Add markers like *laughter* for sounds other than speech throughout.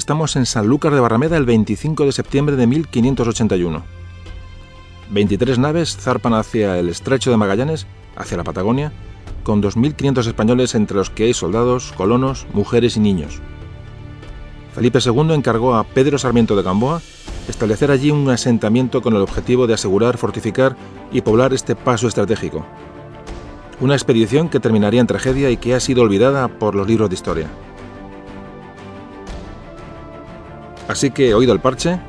Estamos en Sanlúcar de Barrameda el 25 de septiembre de 1581. 23 naves zarpan hacia el estrecho de Magallanes, hacia la Patagonia, con 2.500 españoles entre los que hay soldados, colonos, mujeres y niños. Felipe II encargó a Pedro Sarmiento de Gamboa establecer allí un asentamiento con el objetivo de asegurar, fortificar y poblar este paso estratégico. Una expedición que terminaría en tragedia y que ha sido olvidada por los libros de historia. Así que, oído el parche,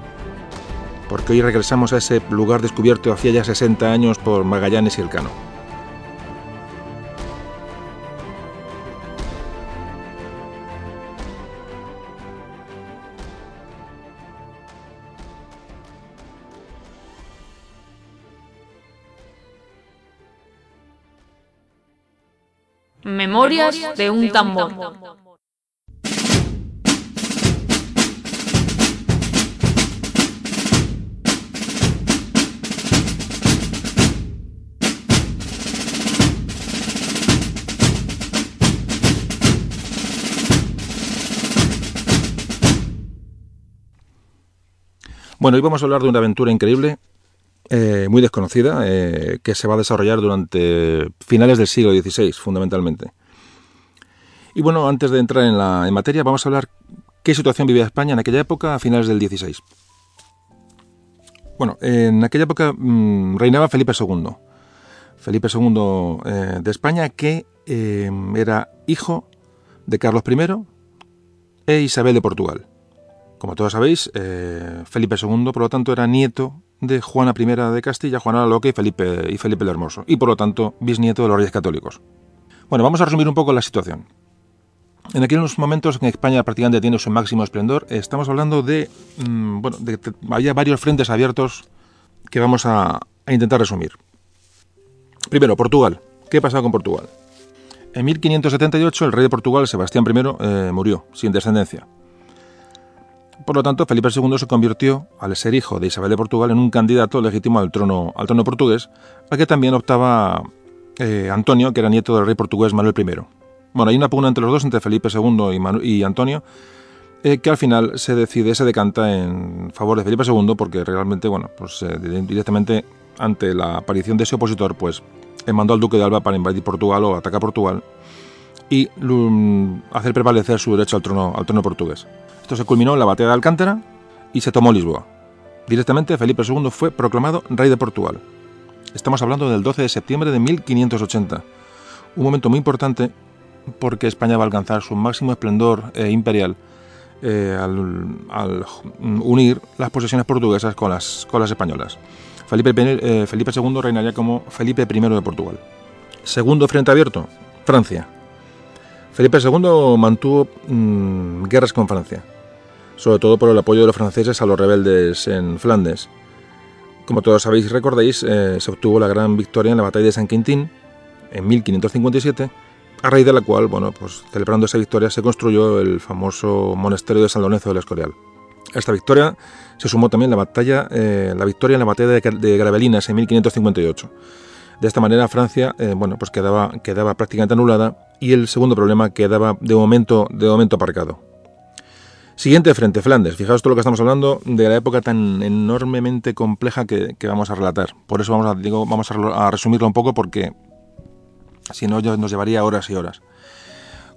porque hoy regresamos a ese lugar descubierto hacía ya 60 años por Magallanes y Elcano. Memorias de un tambor. Bueno, hoy vamos a hablar de una aventura increíble, eh, muy desconocida, eh, que se va a desarrollar durante finales del siglo XVI, fundamentalmente. Y bueno, antes de entrar en, la, en materia, vamos a hablar qué situación vivía España en aquella época, a finales del XVI. Bueno, en aquella época mm, reinaba Felipe II. Felipe II eh, de España, que era hijo de Carlos I e Isabel de Portugal. Como todos sabéis, eh, Felipe II, por lo tanto, era nieto de Juana I de Castilla, Juana la Loca y Felipe, y Felipe el Hermoso, y por lo tanto, bisnieto de los reyes católicos. Bueno, vamos a resumir un poco la situación. En aquellos momentos en España prácticamente tiene su máximo esplendor, estamos hablando de, mm, bueno, de que había varios frentes abiertos que vamos a, intentar resumir. Primero, Portugal. ¿Qué pasado con Portugal? En 1578 el rey de Portugal, Sebastián I, eh, murió, sin descendencia. Por lo tanto, Felipe II se convirtió, al ser hijo de Isabel de Portugal, en un candidato legítimo al trono, al trono portugués, al que también optaba eh, Antonio, que era nieto del rey portugués Manuel I. Bueno, hay una pugna entre los dos, entre Felipe II y, Antonio, eh, que al final se decide, se decanta en favor de Felipe II, porque realmente, bueno, pues eh, directamente ante la aparición de ese opositor, pues mandó al duque de Alba para invadir Portugal o atacar Portugal y hacer prevalecer su derecho al trono, al trono portugués. Esto se culminó en la batalla de Alcántara y se tomó Lisboa. Directamente Felipe II fue proclamado rey de Portugal. Estamos hablando del 12 de septiembre de 1580, un momento muy importante porque España va a alcanzar su máximo esplendor eh, imperial eh, al, unir las posesiones portuguesas con las, con las españolas. Felipe, eh, Felipe II reinaría como Felipe I de Portugal. Segundo frente abierto, Francia. Felipe II mantuvo mm, guerras con Francia sobre todo por el apoyo de los franceses a los rebeldes en Flandes. Como todos sabéis y recordáis, eh, se obtuvo la gran victoria en la batalla de San Quintín en 1557, a raíz de la cual, bueno, pues celebrando esa victoria se construyó el famoso monasterio de San Lorenzo del Escorial. A esta victoria se sumó también la batalla, eh, la victoria en la batalla de, Gravelinas en 1558. De esta manera Francia, eh, bueno, pues quedaba, quedaba prácticamente anulada y el segundo problema quedaba de momento, de momento aparcado. Siguiente frente, Flandes. Fijaos todo lo que estamos hablando de la época tan enormemente compleja que, vamos a relatar. Por eso vamos a, digo, vamos a, resumirlo un poco porque si no nos llevaría horas y horas.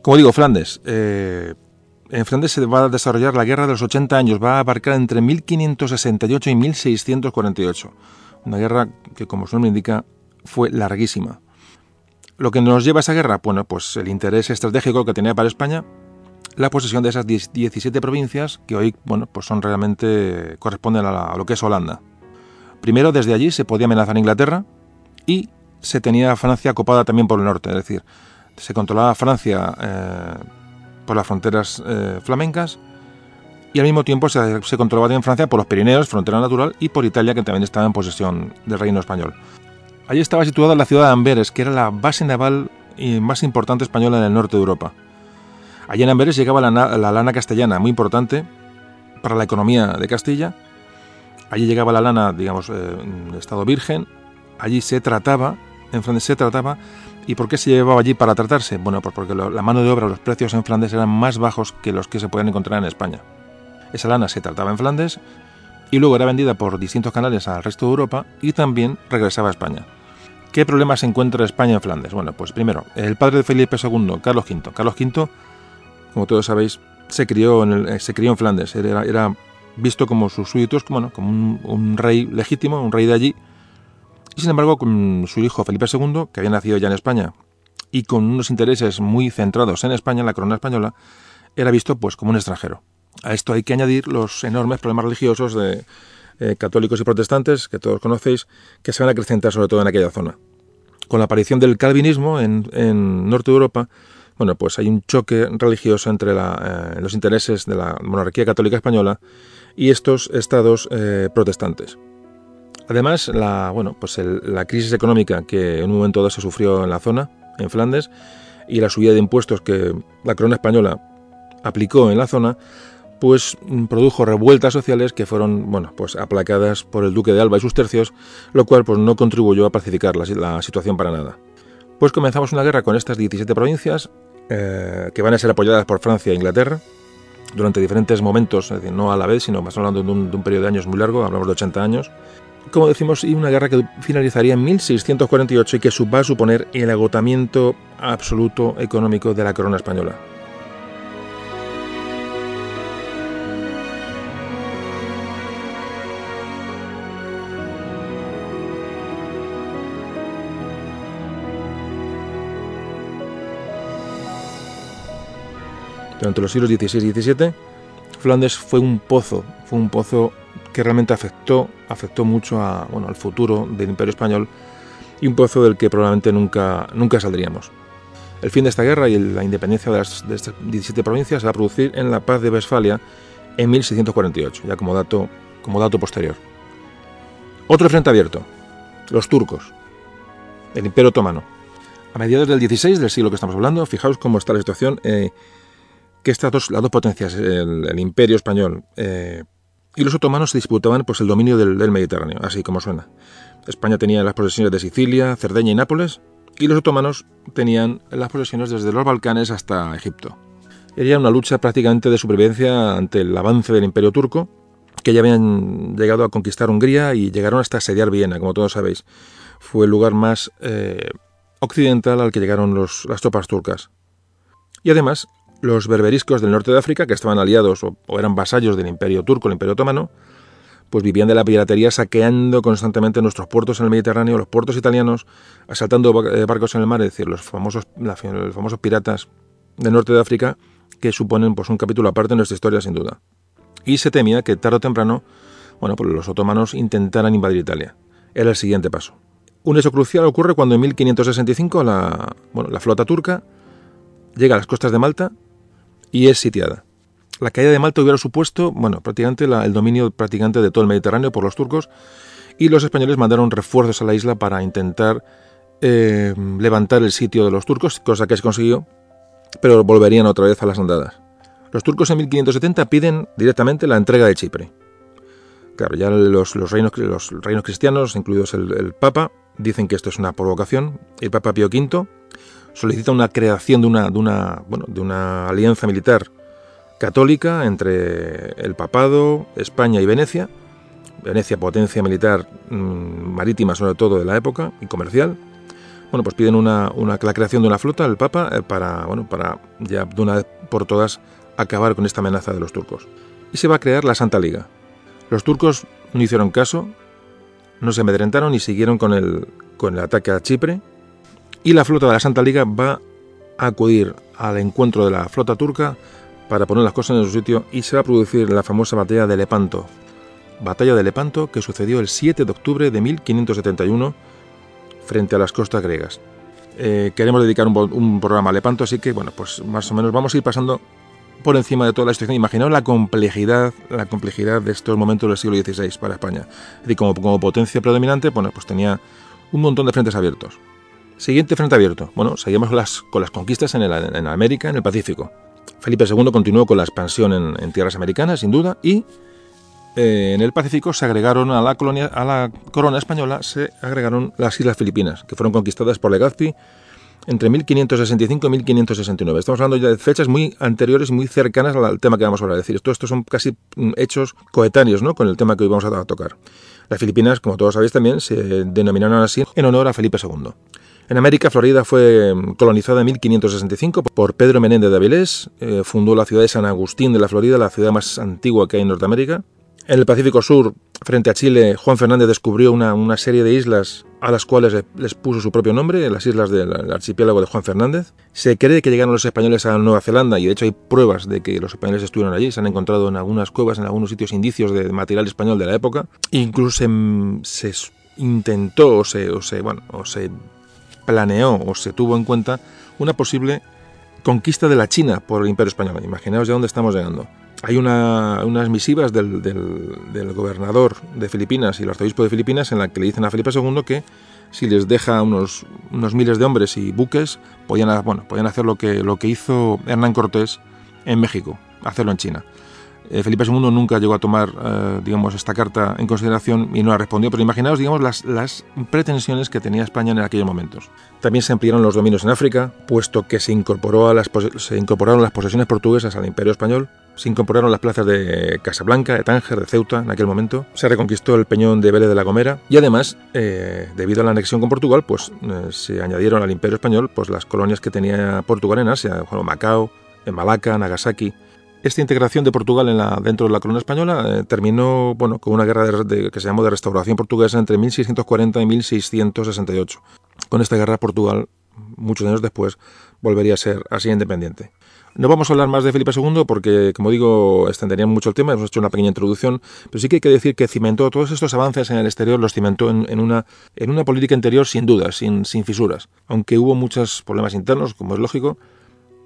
Como digo, Flandes. Eh, en Flandes se va a desarrollar la Guerra de los 80 años. Va a abarcar entre 1568 y 1648. Una guerra que, como su nombre indica, fue larguísima. Lo que nos lleva a esa guerra, bueno, pues el interés estratégico que tenía para España la posesión de esas 17 provincias que hoy bueno, pues son realmente corresponden a, lo que es Holanda. Primero, desde allí se podía amenazar a Inglaterra y se tenía Francia copada también por el norte, es decir, se controlaba Francia eh, por las fronteras eh, flamencas y al mismo tiempo se, se, controlaba también Francia por los Pirineos, frontera natural, y por Italia, que también estaba en posesión del reino español. Allí estaba situada la ciudad de Amberes, que era la base naval más importante española en el norte de Europa. Allí en Amberes llegaba la, lana castellana, muy importante para la economía de Castilla. Allí llegaba la lana, digamos, eh, estado virgen. Allí se trataba, en Flandes se trataba. ¿Y por qué se llevaba allí para tratarse? Bueno, pues porque la mano de obra, los precios en Flandes eran más bajos que los que se pueden encontrar en España. Esa lana se trataba en Flandes y luego era vendida por distintos canales al resto de Europa y también regresaba a España. ¿Qué problemas encuentra España en Flandes? Bueno, pues primero, el padre de Felipe II, Carlos V. Carlos V, como todos sabéis, se crió en, eh, Flandes, era, era visto como sus súbditos, como un, rey legítimo, un rey de allí. Y sin embargo, con su hijo Felipe II, que había nacido ya en España, y con unos intereses muy centrados en España, en la corona española, era visto pues como un extranjero. A esto hay que añadir los enormes problemas religiosos de eh, católicos y protestantes, que todos conocéis, que se van a acrecentar sobre todo en aquella zona. Con la aparición del calvinismo en, en Norte de Europa, bueno, pues hay un choque religioso entre eh, los intereses de la monarquía católica española y estos estados eh, protestantes. Además, la, bueno, pues la crisis económica que en un momento dado se sufrió en la zona, en Flandes, y la subida de impuestos que la corona española aplicó en la zona, pues mm, produjo revueltas sociales que fueron, bueno, pues aplacadas por el duque de Alba y sus tercios, lo cual pues no contribuyó a pacificar la, situación para nada. Pues comenzamos una guerra con estas 17 provincias, eh, que van a ser apoyadas por Francia e Inglaterra, durante diferentes momentos, es decir, no a la vez, sino más hablando de un, de un periodo de años muy largo, hablamos de 80 años. Como decimos, y una guerra que finalizaría en 1648 y que va a suponer el agotamiento absoluto económico de la corona española. Durante los siglos XVI y XVII, Flandes fue un pozo, fue un pozo que realmente afectó, afectó mucho al futuro del Imperio Español y un pozo del que probablemente nunca, nunca saldríamos. El fin de esta guerra y la independencia de, las, estas 17 provincias se va a producir en la paz de Westfalia en 1648, ya como dato, como dato posterior. Otro frente abierto, los turcos, el Imperio Otomano. A mediados del XVI del siglo que estamos hablando, fijaos cómo está la situación eh, que estas dos, las dos potencias, el, imperio español eh, y los otomanos, se disputaban pues, el dominio del, Mediterráneo, así como suena. España tenía las posesiones de Sicilia, Cerdeña y Nápoles, y los otomanos tenían las posesiones desde los Balcanes hasta Egipto. Era una lucha prácticamente de supervivencia ante el avance del imperio turco, que ya habían llegado a conquistar Hungría y llegaron hasta asediar Viena, como todos sabéis. Fue el lugar más eh, occidental al que llegaron las tropas turcas. Y además, los berberiscos del norte de África, que estaban aliados o, eran vasallos del imperio turco, el imperio otomano, pues vivían de la piratería saqueando constantemente nuestros puertos en el Mediterráneo, los puertos italianos, asaltando eh, barcos en el mar, es decir, los famosos, piratas del norte de África, que suponen pues, un capítulo aparte en nuestra historia, sin duda. Y se temía que tarde o temprano, bueno, pues los otomanos intentaran invadir Italia. Era el siguiente paso. Un hecho crucial ocurre cuando en 1565 la, bueno, la flota turca llega a las costas de Malta y es sitiada. La caída de Malta hubiera supuesto, bueno, prácticamente el dominio prácticamente de todo el Mediterráneo por los turcos y los españoles mandaron refuerzos a la isla para intentar eh, levantar el sitio de los turcos, cosa que se consiguió, pero volverían otra vez a las andadas. Los turcos en 1570 piden directamente la entrega de Chipre. Claro, ya los, reinos, los reinos cristianos, incluidos el, el, Papa, dicen que esto es una provocación. El Papa Pío V solicita una creación de una, de una, bueno, de una alianza militar católica entre el papado, España y Venecia. Venecia, potencia militar mm, marítima sobre todo de la época y comercial. Bueno, pues piden una, una, la creación de una flota del Papa eh, para, bueno, para ya de una vez por todas acabar con esta amenaza de los turcos. Y se va a crear la Santa Liga. Los turcos no hicieron caso, no se amedrentaron y siguieron con el, con el ataque a Chipre, y la flota de la Santa Liga va a acudir al encuentro de la flota turca para poner las cosas en su sitio y se va a producir la famosa batalla de Lepanto. Batalla de Lepanto que sucedió el 7 de octubre de 1571 frente a las costas griegas. Eh, queremos dedicar un, programa a Lepanto, así que bueno, pues más o menos vamos a ir pasando por encima de toda la situación. Imaginaos la complejidad, la complejidad de estos momentos del siglo XVI para España. Es decir, como, como potencia predominante, bueno, pues tenía un montón de frentes abiertos. Siguiente frente abierto. Bueno, seguimos las, con las conquistas en, en América, en el Pacífico. Felipe II continuó con la expansión en, tierras americanas, sin duda, y eh, en el Pacífico se agregaron a la, colonia, a la corona española, se agregaron las Islas Filipinas, que fueron conquistadas por Legazpi entre 1565 y 1569. Estamos hablando ya de fechas muy anteriores y muy cercanas al tema que vamos a hablar. Es decir, todo son casi mm, hechos coetáneos ¿no? con el tema que hoy vamos a tocar. Las Filipinas, como todos sabéis también, se denominaron así en honor a Felipe II. En América, Florida fue mm, colonizada en 1565 por Pedro Menéndez de Avilés, eh, fundó la ciudad de San Agustín de la Florida, la ciudad más antigua que hay en Norteamérica. En el Pacífico Sur, frente a Chile, Juan Fernández descubrió una, serie de islas a las cuales les puso su propio nombre, las islas del archipiélago de Juan Fernández. Se cree que llegaron los españoles a Nueva Zelanda y de hecho hay pruebas de que los españoles estuvieron allí. Se han encontrado en algunas cuevas, en algunos sitios indicios de material español de la época. Incluso se, intentó o se, o se, bueno, o se planeó o se tuvo en cuenta una posible conquista de la China por el Imperio Español. Imaginaos ya dónde estamos llegando. Hay unas misivas del, gobernador de Filipinas y el arzobispo de Filipinas en la que le dicen a Felipe II que si les deja unos, unos miles de hombres y buques, podían, bueno, podían hacer lo que, lo que hizo Hernán Cortés en México, hacerlo en China. Eh, Felipe II nunca llegó a tomar, eh, digamos, esta carta en consideración y no la respondió, pero imaginaos, digamos, las, pretensiones que tenía España en aquellos momentos. También se ampliaron los dominios en África, puesto que se, incorporó a las, se incorporaron las posesiones portuguesas al Imperio Español, se incorporaron las plazas de Casablanca, de Tánger, de Ceuta en aquel momento, se reconquistó el peñón de Vélez de la Gomera y además, eh, debido a la anexión con Portugal, pues se añadieron al Imperio Español pues, las colonias que tenía Portugal en Asia, como Macao, en Malaca, Nagasaki, esta integración de Portugal en dentro de la corona española eh, terminó bueno, con una guerra que se llamó de restauración portuguesa entre 1640 y 1668. Con esta guerra Portugal, muchos años después, volvería a ser así independiente. No vamos a hablar más de Felipe II porque, como digo, extendería mucho el tema, hemos hecho una pequeña introducción, pero sí que hay que decir que cimentó todos estos avances en el exterior, los cimentó en, una, en una política interior sin dudas, sin, sin fisuras, aunque hubo muchos problemas internos, como es lógico,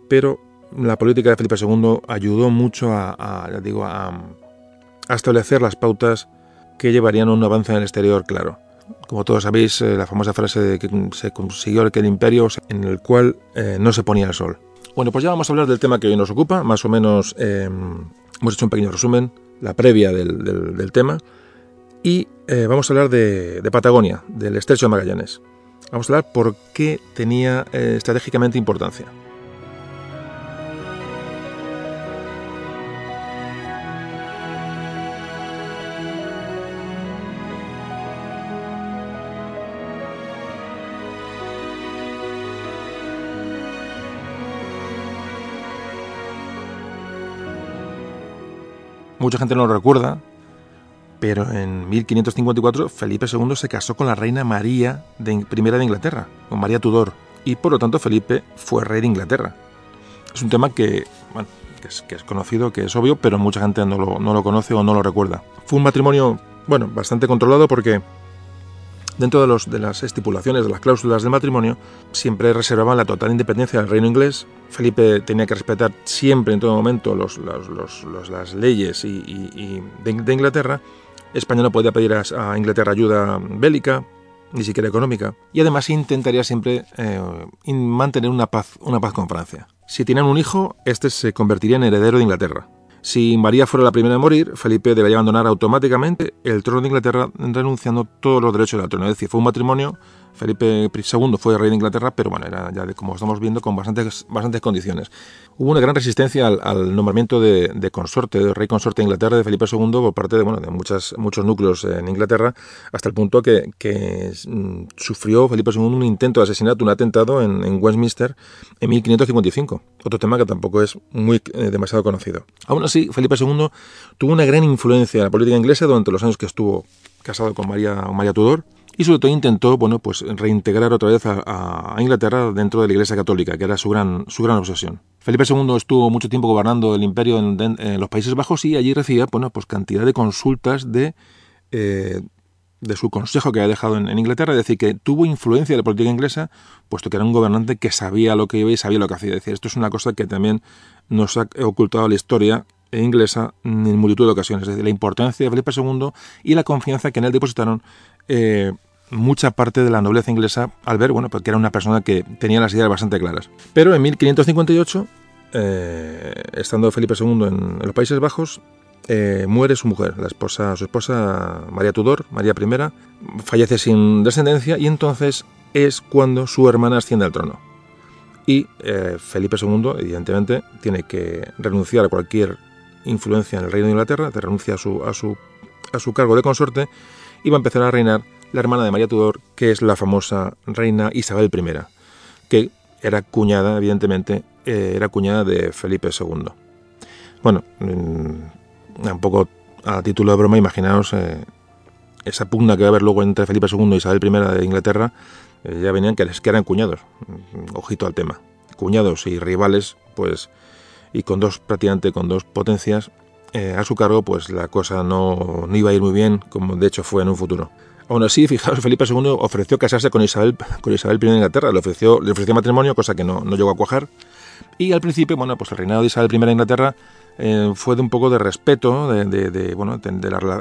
pero la política de Felipe II ayudó mucho a, digo, a, establecer las pautas que llevarían a un avance en el exterior claro. Como todos sabéis, eh, la famosa frase de que se consiguió aquel imperio en el cual eh, no se ponía el sol. Bueno, pues ya vamos a hablar del tema que hoy nos ocupa, más o menos em, hemos hecho un pequeño resumen, la previa del, tema, y eh, vamos a hablar de, de, Patagonia, del estrecho de Magallanes. Vamos a hablar por qué tenía estratégicamente importancia. Mucha gente no lo recuerda, pero en 1554 Felipe II se casó con la reina María I de Inglaterra, con María Tudor, y por lo tanto Felipe fue rey de Inglaterra. Es un tema que, bueno, que, es, conocido, que es obvio, pero mucha gente no lo, no lo conoce o no lo recuerda. Fue un matrimonio, bueno, bastante controlado porque Dentro de, de las estipulaciones de las cláusulas del matrimonio, siempre reservaban la total independencia del reino inglés. Felipe tenía que respetar siempre, en todo momento, las leyes de, Inglaterra. España no podía pedir a, Inglaterra ayuda bélica, ni siquiera económica. Y además intentaría siempre eh, mantener una paz, una paz con Francia. Si tenían un hijo, este se convertiría en heredero de Inglaterra. Si María fuera la primera en morir, Felipe debería abandonar automáticamente el trono de Inglaterra renunciando todos los derechos del trono. Es decir, fue un matrimonio Felipe II fue rey de Inglaterra, pero bueno, era ya de, como estamos viendo con bastantes, condiciones. Hubo una gran resistencia al, nombramiento de, consorte, de rey consorte de Inglaterra de Felipe II por parte de, muchas, muchos núcleos en Inglaterra, hasta el punto que, mm, sufrió Felipe II un intento de asesinato, un atentado en, Westminster en 1555. Otro tema que tampoco es muy eh, demasiado conocido. Aún así, Felipe II tuvo una gran influencia en la política inglesa durante los años que estuvo casado con María Tudor y sobre todo intentó bueno, pues reintegrar otra vez a, Inglaterra dentro de la Iglesia Católica, que era su gran, su gran obsesión. Felipe II estuvo mucho tiempo gobernando el imperio en, los Países Bajos y allí recibía bueno, pues cantidad de consultas de, eh, de su consejo que había dejado en, Inglaterra, es decir, que tuvo influencia de la política inglesa, puesto que era un gobernante que sabía lo que iba y sabía lo que hacía. Es decir, esto es una cosa que también nos ha ocultado la historia inglesa en multitud de ocasiones, es decir, la importancia de Felipe II y la confianza que en él depositaron eh, mucha parte de la nobleza inglesa al ver, bueno, porque era una persona que tenía las ideas bastante claras. Pero en 1558, eh, estando Felipe II en, los Países Bajos, eh, muere su mujer, la esposa, su esposa María Tudor, María I, fallece sin descendencia y entonces es cuando su hermana asciende al trono. y Felipe II, evidentemente, tiene que renunciar a cualquier influencia en el reino de Inglaterra, renuncia a su, a su, a su cargo de consorte y va a empezar a reinar la hermana de María Tudor, que es la famosa reina Isabel I, que era cuñada, evidentemente, eh, era cuñada de Felipe II. Bueno, mm, un poco a título de broma, imaginaos eh, esa pugna que va a haber luego entre Felipe II y Isabel I de Inglaterra, eh, ya venían que, que eran cuñados, mm, ojito al tema, cuñados y rivales, pues, y con dos, prácticamente con dos potencias a su cargo, pues la cosa no, no iba a ir muy bien, como de hecho fue en un futuro. Aún así, fijaos, Felipe II ofreció casarse con Isabel, con Isabel I de Inglaterra, le ofreció, le ofreció matrimonio, cosa que no, no llegó a cuajar. Y al principio, bueno, pues el reinado de Isabel I de Inglaterra eh, fue de un poco de respeto de, bueno,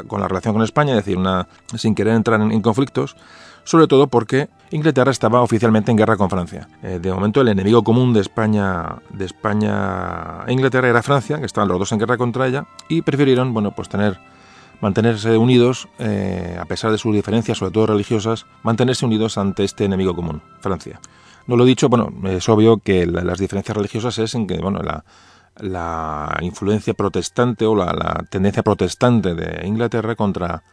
con la relación con España, es decir, una, sin querer entrar en, conflictos, sobre todo porque Inglaterra estaba oficialmente en guerra con Francia. Eh, de momento el enemigo común de España, de España e Inglaterra era Francia, que estaban los dos en guerra contra ella, y prefirieron, bueno, pues tener mantenerse unidos, eh, a pesar de sus diferencias, sobre todo religiosas, mantenerse unidos ante este enemigo común, Francia. No lo he dicho, bueno, es obvio que las diferencias religiosas es en que, bueno, la, la influencia protestante o la, la, tendencia protestante de Inglaterra contra,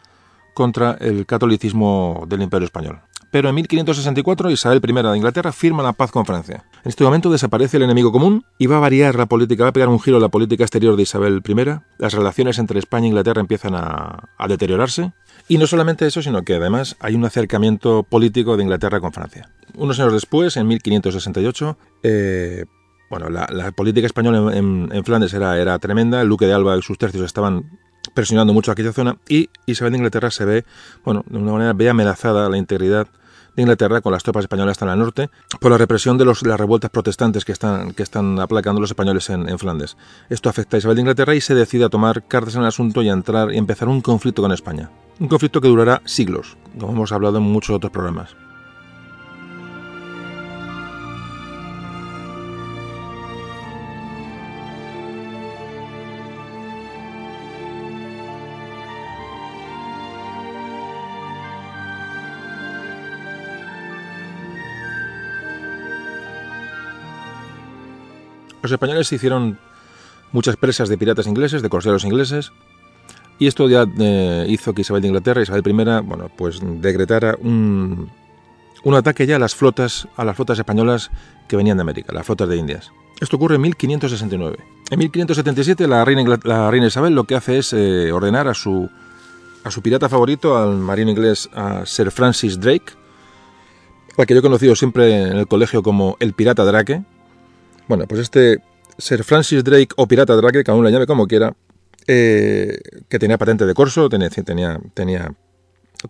contra el catolicismo del Imperio Español pero en 1564 Isabel I de Inglaterra firma la paz con Francia. En este momento desaparece el enemigo común y va a variar la política, va a pegar un giro a la política exterior de Isabel I. Las relaciones entre España e Inglaterra empiezan a, deteriorarse. Y no solamente eso, sino que además hay un acercamiento político de Inglaterra con Francia. Unos años después, en 1568, eh, bueno, la, política española en, Flandes era, era tremenda, el duque de Alba y sus tercios estaban presionando mucho aquella zona y Isabel de Inglaterra se ve, bueno, de una manera ve amenazada la integridad de Inglaterra con las tropas españolas hasta el norte por la represión de las revueltas protestantes que están, que están aplacando los españoles en, Flandes. Esto afecta a Isabel de Inglaterra y se decide a tomar cartas en el asunto y a entrar y empezar un conflicto con España. Un conflicto que durará siglos, como hemos hablado en muchos otros programas. Los españoles hicieron muchas presas de piratas ingleses, de corseros ingleses, y esto ya eh, hizo que Isabel de Inglaterra, Isabel I, bueno, pues decretara un, un ataque ya a las flotas, a las flotas españolas que venían de América, las flotas de Indias. Esto ocurre en 1569. En 1577 la reina, la reina Isabel lo que hace es eh, ordenar a su, a su pirata favorito, al marino inglés a Sir Francis Drake, al que yo he conocido siempre en el colegio como el pirata Drake, bueno, pues este Sir Francis Drake o Pirata Drake, cada uno le llame como quiera, eh, que tenía patente de corso, tenía, tenía, tenía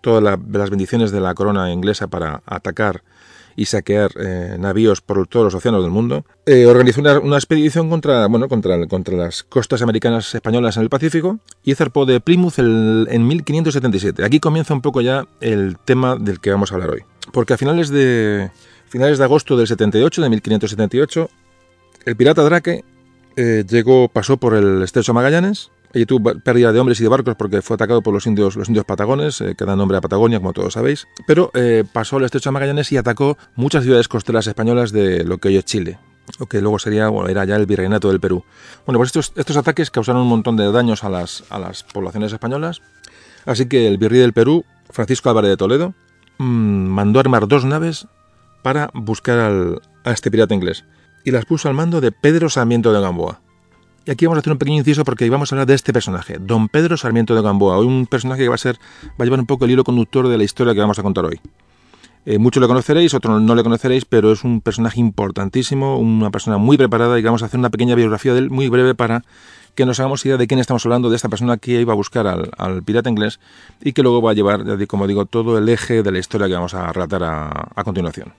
todas las bendiciones de la corona inglesa para atacar y saquear eh, navíos por todos los océanos del mundo, eh, organizó una, expedición contra, bueno, contra, contra las costas americanas españolas en el Pacífico y zarpó de Plymouth en 1577. Aquí comienza un poco ya el tema del que vamos a hablar hoy. Porque a finales de, finales de agosto del 78, de 1578, el pirata Drake eh, llegó, pasó por el estrecho Magallanes. Allí tuvo pérdida de hombres y de barcos porque fue atacado por los indios, los indios patagones, eh, que dan nombre a Patagonia, como todos sabéis. Pero eh, pasó el estrecho Magallanes y atacó muchas ciudades costeras españolas de lo que hoy es Chile lo que luego sería, bueno, era ya el virreinato del Perú. Bueno, pues estos, estos ataques causaron un montón de daños a las, a las poblaciones españolas, así que el virrey del Perú, Francisco Álvarez de Toledo, mm, mandó armar dos naves para buscar al, a este pirata inglés y las puso al mando de Pedro Sarmiento de Gamboa. Y aquí vamos a hacer un pequeño inciso porque vamos a hablar de este personaje, don Pedro Sarmiento de Gamboa, un personaje que va a ser, va a llevar un poco el hilo conductor de la historia que vamos a contar hoy. Eh, muchos lo conoceréis, otros no le conoceréis, pero es un personaje importantísimo, una persona muy preparada y vamos a hacer una pequeña biografía de él muy breve para que nos hagamos idea de quién estamos hablando, de esta persona que iba a buscar al, pirata inglés y que luego va a llevar, como digo, todo el eje de la historia que vamos a relatar a continuación.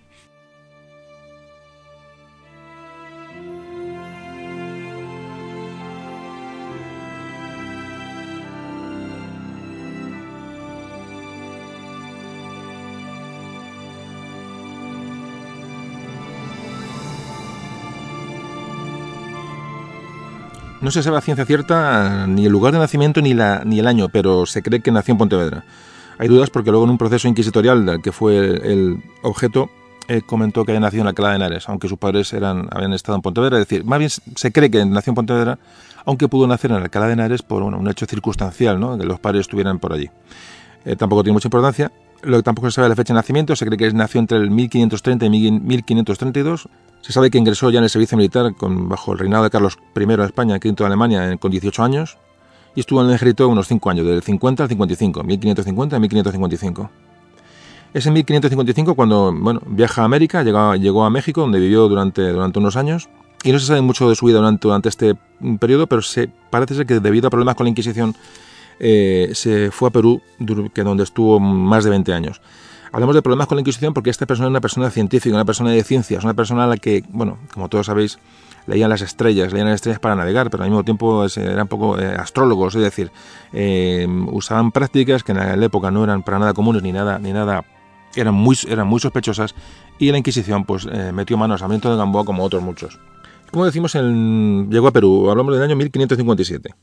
No se sabe a ciencia cierta ni el lugar de nacimiento ni, la, ni el año, pero se cree que nació en Pontevedra. Hay dudas porque luego en un proceso inquisitorial del que fue el, objeto comentó que había nacido en Alcalá de Henares, aunque sus padres habían estado en Pontevedra. Es decir, más bien se cree que nació en Pontevedra, aunque pudo nacer en Alcalá de Henares por un hecho circunstancial, ¿no? que los padres estuvieran por allí. Eh, tampoco tiene mucha importancia. Lo que tampoco se sabe la fecha de nacimiento, se cree que nació entre el 1530 y 1532. Se sabe que ingresó ya en el servicio militar bajo el reinado de Carlos I de España, quinto de Alemania, con 18 años, y estuvo en el ejército unos 5 años, del 50 al 55, 1550 a 1555. Es en 1555 cuando bueno, viaja a América, llegó, llegó a México, donde vivió durante, durante unos años, y no se sabe mucho de su vida durante, este periodo, pero parece ser que debido a problemas con la Inquisición eh, se fue a Perú, que donde estuvo más de 20 años. Hablamos de problemas con la Inquisición porque esta persona es una persona científica, una persona de ciencias, una persona a la que, bueno, como todos sabéis, leían las estrellas, leían las estrellas para navegar, pero al mismo tiempo eran un poco eh, astrólogos, es decir, eh, usaban prácticas que en la época no eran para nada comunes ni nada, ni nada eran muy, eran muy sospechosas y la Inquisición pues metió manos a Sarmiento de Gamboa como otros muchos. Como decimos, llegó a Perú, hablamos del año 1557.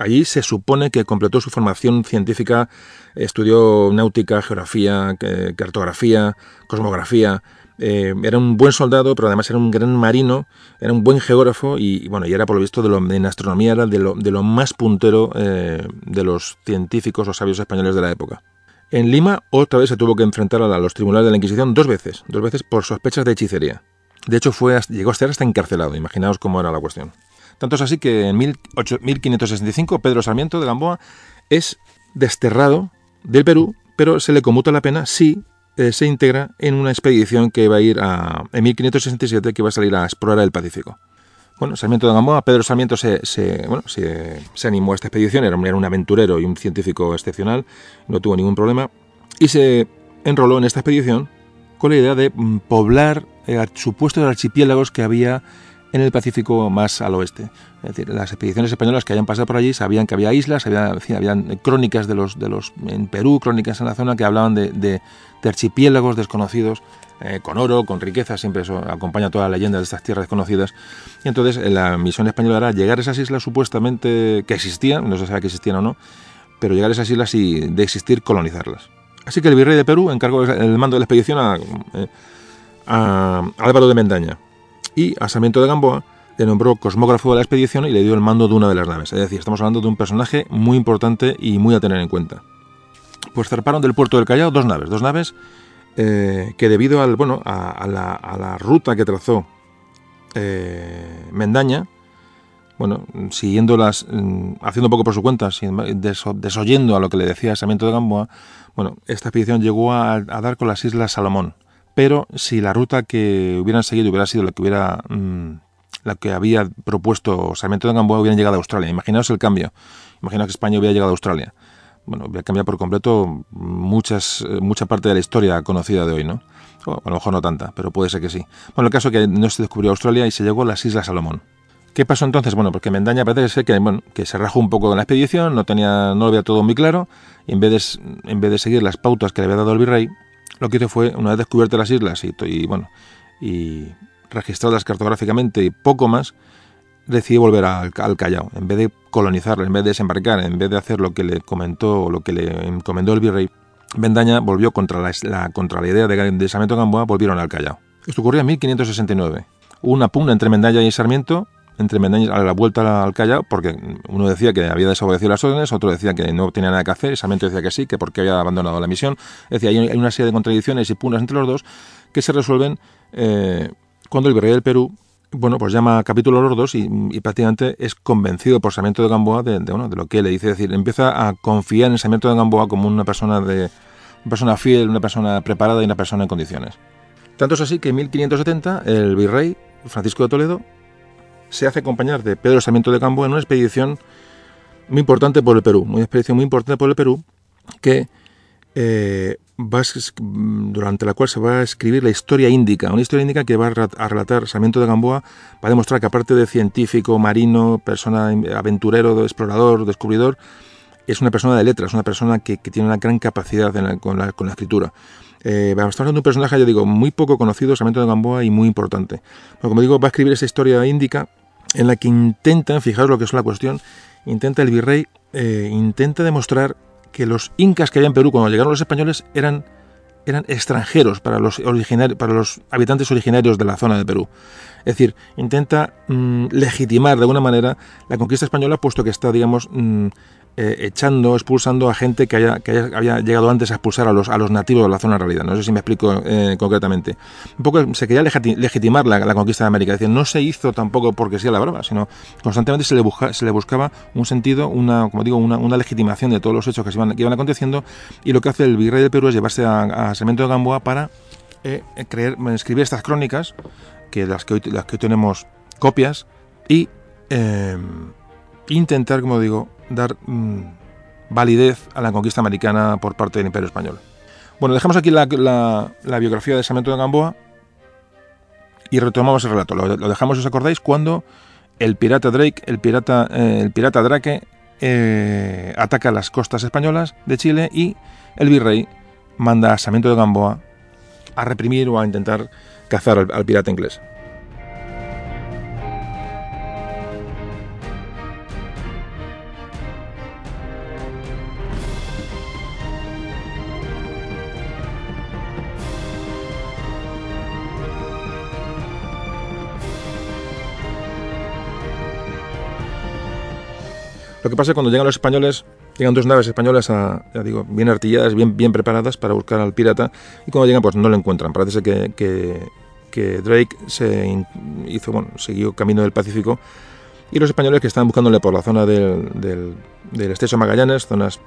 Allí se supone que completó su formación científica, estudió náutica, geografía, cartografía, cosmografía. Eh, era un buen soldado, pero además era un gran marino, era un buen geógrafo y, bueno, y era por lo visto de lo, en astronomía era de lo, de lo más puntero eh, de los científicos o sabios españoles de la época. En Lima otra vez se tuvo que enfrentar a los tribunales de la Inquisición dos veces, dos veces por sospechas de hechicería. De hecho, fue, llegó a ser hasta encarcelado, imaginaos cómo era la cuestión. Tanto es así que en 1565 Pedro Sarmiento de Gamboa es desterrado del Perú, pero se le conmuta la pena si eh, se integra en una expedición que va a ir a, en 1567 que va a salir a explorar el Pacífico. Bueno, Sarmiento de Gamboa, Pedro Sarmiento se, bueno, se, animó a esta expedición, era, un aventurero y un científico excepcional, no tuvo ningún problema, y se enroló en esta expedición con la idea de mm, poblar eh, supuestos archipiélagos que había en el Pacífico más al oeste. Es decir, las expediciones españolas que hayan pasado por allí sabían que había islas, había, habían crónicas de los, de los en Perú, crónicas en la zona que hablaban de, archipiélagos desconocidos, eh, con oro, con riqueza, siempre eso acompaña toda la leyenda de estas tierras desconocidas. Y entonces eh, la misión española era llegar a esas islas supuestamente que existían, no se sabe que existían o no, pero llegar a esas islas y de existir colonizarlas. Así que el virrey de Perú encargó el mando de la expedición a, eh, a Álvaro de Mendaña y a Sarmiento de Gamboa le nombró cosmógrafo de la expedición y le dio el mando de una de las naves. Es decir, estamos hablando de un personaje muy importante y muy a tener en cuenta. Pues zarparon del puerto del Callao dos naves, dos naves eh, que debido al, bueno, a, la, ruta que trazó eh, Mendaña, bueno, siguiéndolas, mm, haciendo poco por su cuenta, desoyendo a lo que le decía Sarmiento de Gamboa, bueno, esta expedición llegó a, a dar con las Islas Salomón pero si la ruta que hubieran seguido hubiera sido la que hubiera mm, la que había propuesto Sarmiento de Gamboa hubieran llegado a Australia. Imaginaos el cambio. Imaginaos que España hubiera llegado a Australia. Bueno, hubiera cambiado por completo muchas, eh, mucha parte de la historia conocida de hoy, ¿no? a lo mejor no tanta, pero puede ser que sí. Bueno, el caso es que no se descubrió Australia y se llegó a las Islas Salomón. ¿Qué pasó entonces? Bueno, porque Mendaña parece que, que se rajó un poco con la expedición, no tenía, no lo había todo muy claro, y en vez de, en vez de seguir las pautas que le había dado el virrey, lo que hizo fue, una vez descubiertas las islas y, bueno, y registradas cartográficamente y poco más, decidió volver al, Callao. En vez de colonizarlo, en vez de desembarcar, en vez de hacer lo que le comentó o lo que le encomendó el virrey, Bendaña volvió contra la, contra la idea de, de Sarmiento Gamboa, volvieron al Callao. Esto ocurrió en 1569. Hubo una pugna entre Mendaña y Sarmiento entre Mendaña a la vuelta al Callao, porque uno decía que había desobedecido las órdenes, otro decía que no tenía nada que hacer, Sarmiento decía que sí, que porque había abandonado la misión. Es decir, hay una serie de contradicciones y punas entre los dos que se resuelven eh, cuando el virrey del Perú bueno, pues llama a capítulo los dos y, prácticamente es convencido por Sarmiento de Gamboa de, de, de lo que le dice. Es decir, empieza a confiar en Sarmiento de Gamboa como una persona, de, una persona fiel, una persona preparada y una persona en condiciones. Tanto es así que en 1570 el virrey Francisco de Toledo se hace acompañar de Pedro Sarmiento de Campo en una expedición muy importante por el Perú, una expedición muy importante por el Perú que eh, durante la cual se va a escribir la historia índica, una historia índica que va a relatar Sarmiento de Gamboa, va a demostrar que aparte de científico, marino, persona aventurero, explorador, descubridor, es una persona de letras, una persona que, tiene una gran capacidad con, la, escritura. Eh, estamos hablando de un personaje, yo digo, muy poco conocido, Sarmiento de Gamboa, y muy importante. como digo, va a escribir esa historia índica en la que intenta, fijaros lo que es la cuestión, intenta el virrey, eh, intenta demostrar que los incas que había en Perú cuando llegaron los españoles eran eran extranjeros para los, para los habitantes originarios de la zona de Perú. Es decir, intenta mm, legitimar de alguna manera la conquista española, puesto que está, digamos, mm, eh, echando, expulsando a gente que, haya, que había llegado antes a expulsar a los, a los nativos de la zona en realidad. No sé si me explico eh, concretamente. Un poco se quería legitimar la, conquista de América. No se hizo tampoco porque sea la brava, sino constantemente se le, se le buscaba un sentido, una, como digo, una, legitimación de todos los hechos que, se iban, que iban aconteciendo. Y lo que hace el virrey de Perú es llevarse a, a Sarmiento de Gamboa para eh, creer, escribir estas crónicas, que las que hoy, las que tenemos copias, y intentar, como digo, dar mm, validez a la conquista americana por parte del Imperio Español. Bueno, dejamos aquí la, biografía de Sarmiento de Gamboa y retomamos el relato. Lo, dejamos, os acordáis, cuando el pirata Drake, el pirata, eh, el pirata Drake, eh, ataca las costas españolas de Chile y el virrey manda a Sarmiento de Gamboa a reprimir o a intentar cazar al pirata inglés. Lo que pasa es que cuando llegan los españoles, llegan dos naves españolas, a, ya digo, bien artilladas, bien, bien preparadas para buscar al pirata, y cuando llegan, pues no lo encuentran. Parece que, que, Drake se hizo, bueno, siguió camino del Pacífico, y los españoles que estaban buscándole por la zona del, del, del estrecho Magallanes, zonas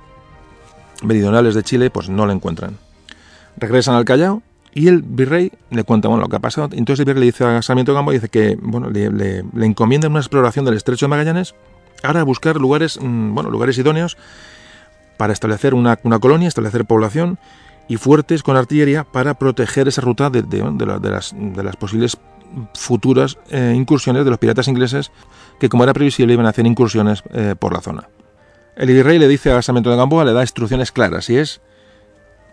meridionales de Chile, pues no lo encuentran. Regresan al Callao y el virrey le cuenta bueno, lo que ha pasado. Entonces el virrey le dice a Sarmiento Gambo dice que bueno, le, le, le encomienda una exploración del estrecho de Magallanes Ahora buscar lugares, mm, bueno, lugares idóneos para establecer una, colonia, establecer población y fuertes con artillería para proteger esa ruta de, las, posibles futuras eh, incursiones de los piratas ingleses que, como era previsible, iban a hacer incursiones eh, por la zona. El virrey le dice a Sarmiento de Gamboa, le da instrucciones claras y es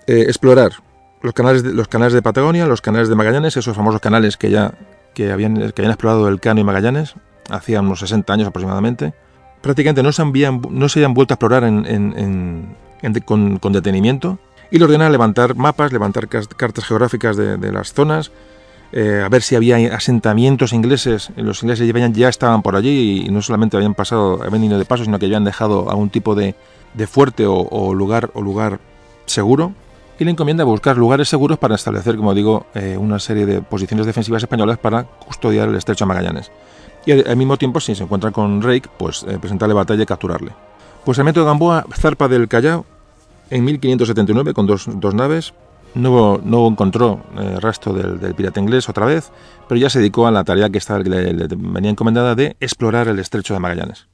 eh, explorar los canales, de, los canales de Patagonia, los canales de Magallanes, esos famosos canales que ya que habían, que habían explorado el Cano y Magallanes, hacía unos 60 años aproximadamente, prácticamente no se, habían, vuelto a explorar con, detenimiento y le ordena levantar mapas, levantar cartas geográficas de, las zonas, eh, a ver si había asentamientos ingleses. Los ingleses ya, ya estaban por allí y no solamente habían pasado, habían ido de paso, sino que habían dejado algún tipo de, fuerte o, lugar, o lugar seguro. Y le encomienda buscar lugares seguros para establecer, como digo, eh, una serie de posiciones defensivas españolas para custodiar el estrecho de Magallanes y al, mismo tiempo, si se encuentra con Rake, pues eh, presentarle batalla y capturarle. Pues el método Gamboa zarpa del Callao en 1579 con dos, naves. No, no encontró eh, rastro del, pirata inglés otra vez, pero ya se dedicó a la tarea que, estaba, le, venía encomendada de explorar el estrecho de Magallanes.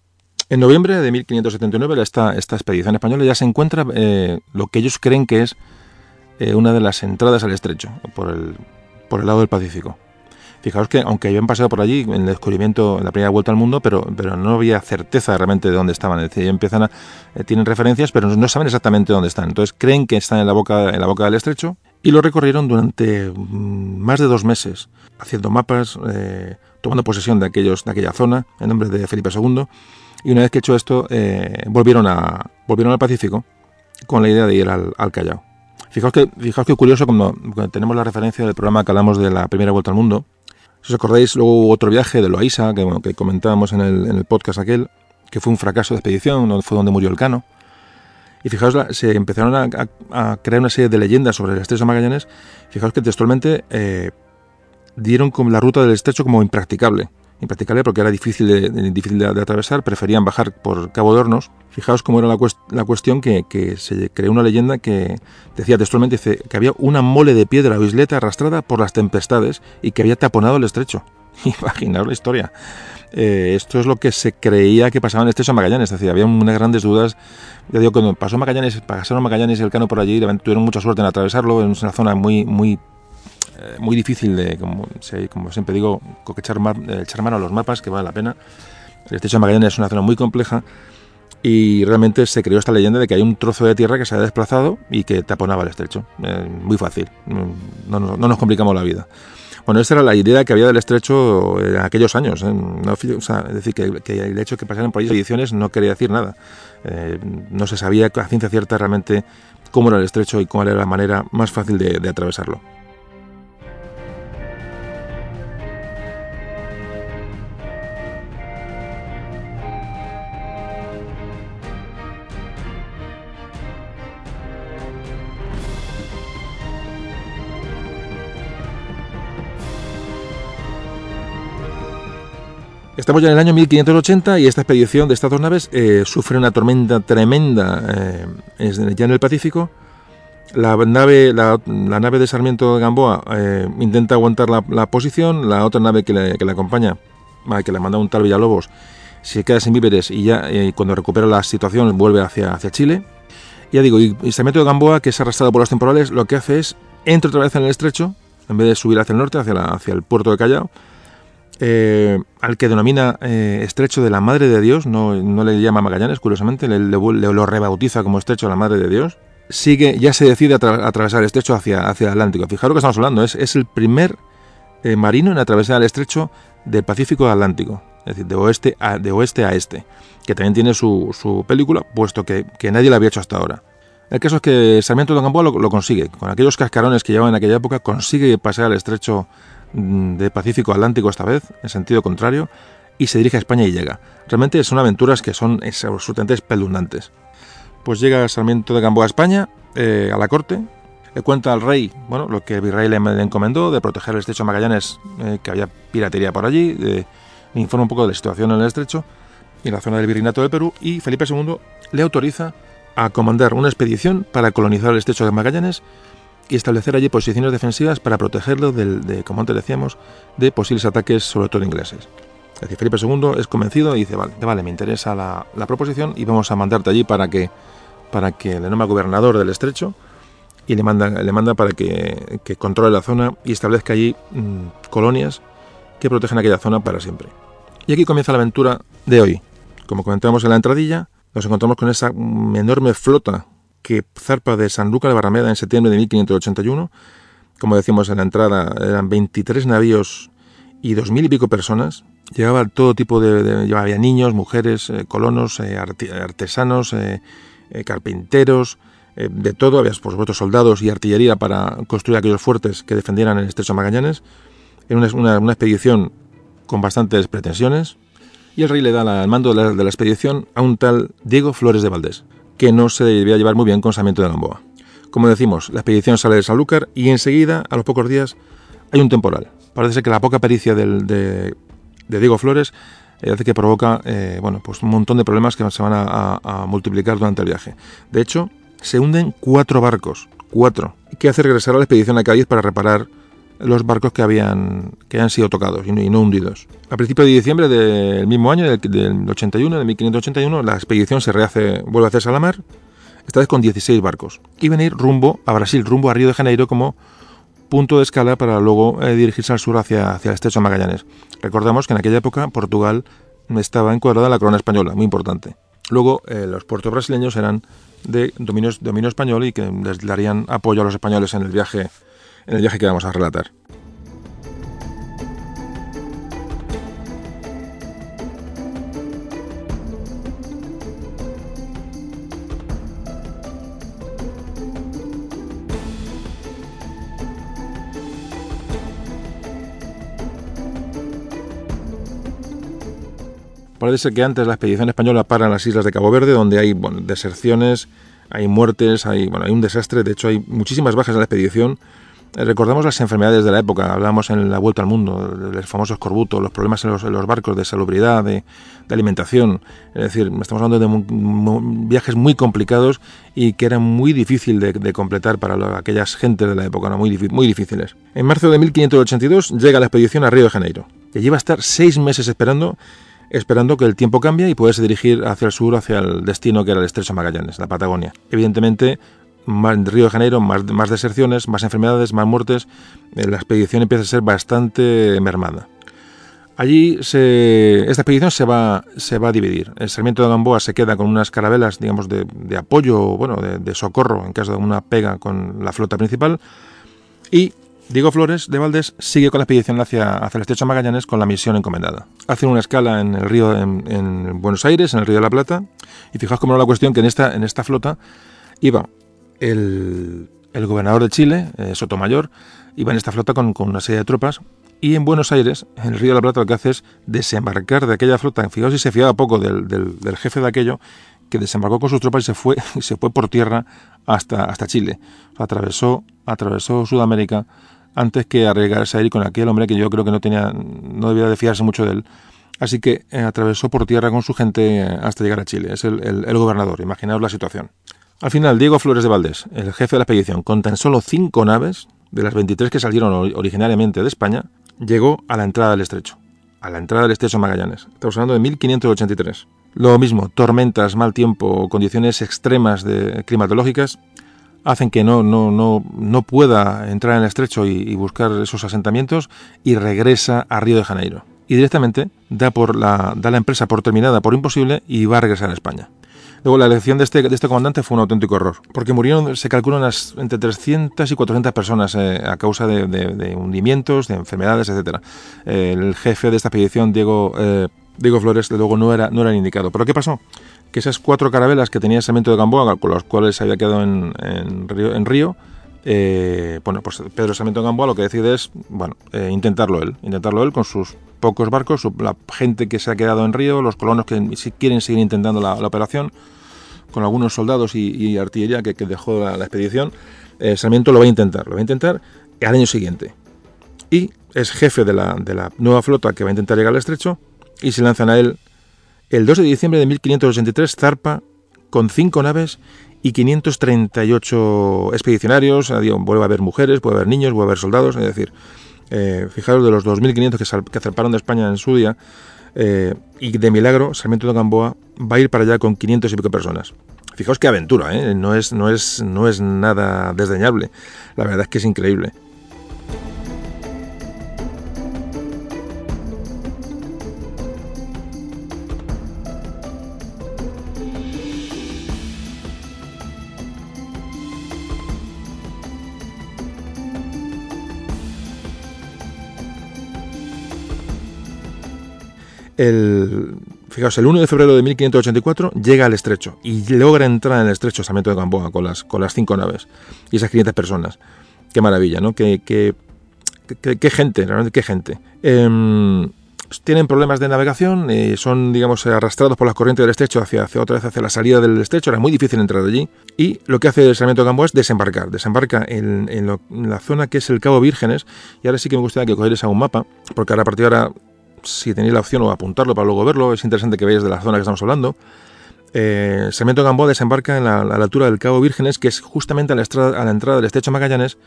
En noviembre de 1579, esta, esta expedición española ya se encuentra eh, lo que ellos creen que es una de las entradas al estrecho, por el, por el lado del Pacífico. Fijaos que aunque habían pasado por allí en el descubrimiento, en la primera vuelta al mundo, pero, pero no había certeza realmente de dónde estaban. Es decir, empiezan a, eh, tienen referencias, pero no saben exactamente dónde están. Entonces creen que están en la boca, en la boca del estrecho y lo recorrieron durante mm, más de dos meses, haciendo mapas, eh, tomando posesión de, aquellos, de aquella zona en nombre de Felipe II. Y una vez que hecho esto, eh, volvieron, a, volvieron al Pacífico con la idea de ir al, Callao. Fijaos que, fijaos que curioso, cuando, tenemos la referencia del programa que hablamos de la primera vuelta al mundo, si os acordáis, luego hubo otro viaje de Loaiza, que, que comentábamos en el, en el, podcast aquel, que fue un fracaso de expedición, fue donde murió el cano. Y fijaos, se empezaron a, crear una serie de leyendas sobre el estrecho de Magallanes. Fijaos que textualmente eh, dieron la ruta del estrecho como impracticable impracticable porque era difícil de, difícil de, atravesar, preferían bajar por Cabo de Hornos. Fijaos cómo era la, cuestión que, se creó una leyenda que decía textualmente dice, que había una mole de piedra o isleta arrastrada por las tempestades y que había taponado el estrecho. *laughs* Imaginaos la historia. Eh, esto es lo que se creía que pasaba en el estrecho Magallanes, es había unas grandes dudas. Ya digo, cuando pasó Magallanes, pasaron Magallanes y el Cano por allí, tuvieron mucha suerte en atravesarlo, en una zona muy eh, muy difícil de, como, como siempre digo, echar, echar mano a los mapas, que vale la pena. El estrecho de Magallanes es una zona muy compleja y realmente se creó esta leyenda de que hay un trozo de tierra que se ha desplazado y que taponaba el estrecho. Eh, muy fácil, no, no, nos complicamos la vida. Bueno, esta era la idea que había del estrecho en aquellos años. ¿eh? es decir, que, el hecho de que pasaran por ahí ediciones no quería decir nada. no se sabía a ciencia cierta realmente cómo era el estrecho y cuál era la manera más fácil de atravesarlo. Estamos ya en el año 1580 y esta expedición de estas dos naves eh, sufre una tormenta tremenda eh, ya en el Pacífico. La nave, la, nave de Sarmiento de Gamboa eh, intenta aguantar la, posición, la otra nave que le, acompaña, que le manda un tal Villalobos, se queda sin víveres y ya cuando recupera la situación vuelve hacia, hacia Chile. Ya digo, y, Sarmiento de Gamboa, que es arrastrado por los temporales, lo que hace es entra otra vez en el estrecho, en vez de subir hacia el norte, hacia, hacia el puerto de Callao, eh, al que denomina eh, Estrecho de la Madre de Dios, no, le llama Magallanes, curiosamente, le, lo rebautiza como Estrecho de la Madre de Dios, sigue, ya se decide a atravesar el estrecho hacia, hacia el Atlántico. Fijaros que estamos hablando, es, es el primer eh, marino en atravesar el estrecho del Pacífico Atlántico, es decir, de oeste a, de oeste a este, que también tiene su, película, puesto que, nadie lo había hecho hasta ahora. El caso es que Sarmiento de Gamboa lo, lo, consigue, con aquellos cascarones que llevaba en aquella época, consigue pasar el estrecho de Pacífico Atlántico esta vez, en sentido contrario, y se dirige a España y llega. Realmente son aventuras que son absolutamente espeluznantes. Pues llega Sarmiento de Gamboa a España, eh, a la corte, le cuenta al rey bueno, lo que el virrey le encomendó de proteger el estrecho Magallanes, eh, que había piratería por allí, le informa un poco de la situación en el estrecho y la zona del virreinato del Perú, y Felipe II le autoriza a comandar una expedición para colonizar el estrecho de Magallanes y establecer allí posiciones defensivas para protegerlo de, como antes decíamos, de posibles ataques, sobre todo ingleses. Es decir, Felipe II es convencido y dice, vale, vale me interesa la, proposición y vamos a mandarte allí para que, para que le nombre gobernador del estrecho y le manda, le manda para que, controle la zona y establezca allí mm, colonias que protegen aquella zona para siempre. Y aquí comienza la aventura de hoy. Como comentamos en la entradilla, nos encontramos con esa enorme flota que zarpa de San Luca de Barrameda en septiembre de 1581. Como decimos en la entrada, eran 23 navíos y dos mil y pico personas. Llevaba todo tipo de, llevaba niños, mujeres, eh, colonos, eh, artesanos, eh, carpinteros, de todo. Había, por supuesto, soldados y artillería para construir aquellos fuertes que defendieran el estrecho Magallanes. Era una, expedición con bastantes pretensiones. Y el rey le da el mando la, de la expedición a un tal Diego Flores de Valdés que no se debía llevar muy bien con Sarmiento de Gamboa. Como decimos, la expedición sale de Sanlúcar y enseguida, a los pocos días, hay un temporal. Parece ser que la poca pericia de, Diego Flores eh, hace que provoca eh, bueno, pues un montón de problemas que se van a, multiplicar durante el viaje. De hecho, se hunden cuatro barcos, cuatro, que hace regresar a la expedición a Cádiz para reparar los barcos que habían, que han sido tocados y no, hundidos. A principios de diciembre del mismo año, del, del 81, de 1581, la expedición se rehace, vuelve a hacer Salamar, esta vez con 16 barcos, y venir rumbo a Brasil, rumbo a Río de Janeiro como punto de escala para luego eh, dirigirse al sur hacia, hacia el estrecho Magallanes. Recordamos que en aquella época Portugal estaba encuadrada en la corona española, muy importante. Luego eh, los puertos brasileños eran de dominio español y que les darían apoyo a los españoles en el viaje en el viaje que vamos a relatar. Parece que antes la expedición española para en las islas de Cabo Verde, donde hay deserciones, hay muertes, hay, bueno, hay un desastre. De hecho, hay muchísimas bajas en la expedición Recordamos las enfermedades de la época, hablamos en la vuelta al mundo, del famoso escorbuto, los problemas en los, barcos de salubridad, de, alimentación. Es decir, estamos hablando de viajes muy complicados y que eran muy difícil de, completar para aquellas gentes de la época, ¿no? muy, difíciles. En marzo de 1582 llega la expedición a Río de Janeiro, que lleva a estar seis meses esperando esperando que el tiempo cambie y poderse dirigir hacia el sur, hacia el destino que era el Estrecho Magallanes, la Patagonia. Evidentemente, más, Río de Janeiro, más, más deserciones, más enfermedades, más muertes, eh, la expedición empieza a ser bastante mermada. Allí esta expedición se va, se va a dividir. El Sarmiento de Gamboa se queda con unas carabelas, digamos, de, de apoyo, bueno, de, socorro en caso de una pega con la flota principal. Y Diego Flores de Valdés sigue con la expedición hacia, hacia el Estrecho Magallanes con la misión encomendada. Hacen una escala en el río, en, en, Buenos Aires, en el río de la Plata. Y fijaos cómo era la cuestión que en esta, en esta flota iba el, gobernador de Chile, eh, Sotomayor, iba en esta flota con, una serie de tropas y en Buenos Aires, en el Río de la Plata, lo que hace es desembarcar de aquella flota. Fijaos si se fiaba poco del, jefe de aquello, que desembarcó con sus tropas y se fue, *laughs* se fue por tierra hasta, hasta Chile. Atravesó, atravesó Sudamérica antes que arriesgarse a ir con aquel hombre que yo creo que no tenía, no debía de fiarse mucho de él. Así que eh, atravesó por tierra con su gente hasta llegar a Chile. Es el, el, el gobernador. Imaginaos la situación. Al final, Diego Flores de Valdés, el jefe de la expedición, con tan solo cinco naves, de las 23 que salieron originariamente de España, llegó a la entrada del estrecho, a la entrada del estrecho Magallanes. Estamos hablando de 1583. Lo mismo, tormentas, mal tiempo, condiciones extremas de, climatológicas hacen que no, no, no, no pueda entrar en el estrecho y, buscar esos asentamientos y regresa a Río de Janeiro. Y directamente da, por la, da la empresa por terminada, por imposible, y va a regresar a España. Luego, la elección de este, de este comandante fue un auténtico error, porque murieron, se calculan entre 300 y 400 personas eh, a causa de, hundimientos, de enfermedades, etc. El jefe de esta expedición, Diego, eh, Diego Flores, luego no era, no era el indicado. ¿Pero qué pasó? Que esas cuatro carabelas que tenía el de Gamboa, con las cuales se había quedado en, en Río, en Río eh, bueno, pues Pedro Sarmiento de Gamboa lo que decide es, bueno, eh, intentarlo él, intentarlo él con sus pocos barcos, su, la gente que se ha quedado en Río, los colonos que si quieren seguir intentando la operación, con algunos soldados y, artillería que, dejó la, expedición, eh, Sarmiento lo va a intentar, lo va a intentar al año siguiente. Y es jefe de la, nueva flota que va a intentar llegar al estrecho y se lanzan a él el 2 de diciembre de 1583, zarpa con cinco naves y 538 expedicionarios, vuelve a haber mujeres, puede haber niños, puede haber soldados, es decir, eh, fijaros de los 2.500 que, que zarparon de España en su día, eh, y de milagro, Sarmiento de Gamboa va a ir para allá con 500 y pico personas. Fijaos qué aventura, ¿eh? no, es, no, es, no es nada desdeñable, la verdad es que es increíble. el, fijaos, el 1 de febrero de 1584 llega al estrecho y logra entrar en el estrecho Sarmiento de Gamboa con las, con las cinco naves y esas 500 personas. Qué maravilla, ¿no? Qué, qué, qué, gente, realmente qué gente. Eh, tienen problemas de navegación, eh, son, digamos, arrastrados por las corrientes del estrecho hacia, hacia otra vez hacia la salida del estrecho, era muy difícil entrar allí. Y lo que hace el Sarmiento de Gamboa es desembarcar, desembarca en, en, la zona que es el Cabo Vírgenes, y ahora sí que me gustaría que cogierais a un mapa, porque ahora a partir de ahora si tenéis la opción o apuntarlo para luego verlo, es interesante que veáis de la zona que estamos hablando. Eh, Sarmiento Gamboa desembarca en la, a la altura del Cabo Vírgenes, que es justamente a la, entrada del estrecho Magallanes,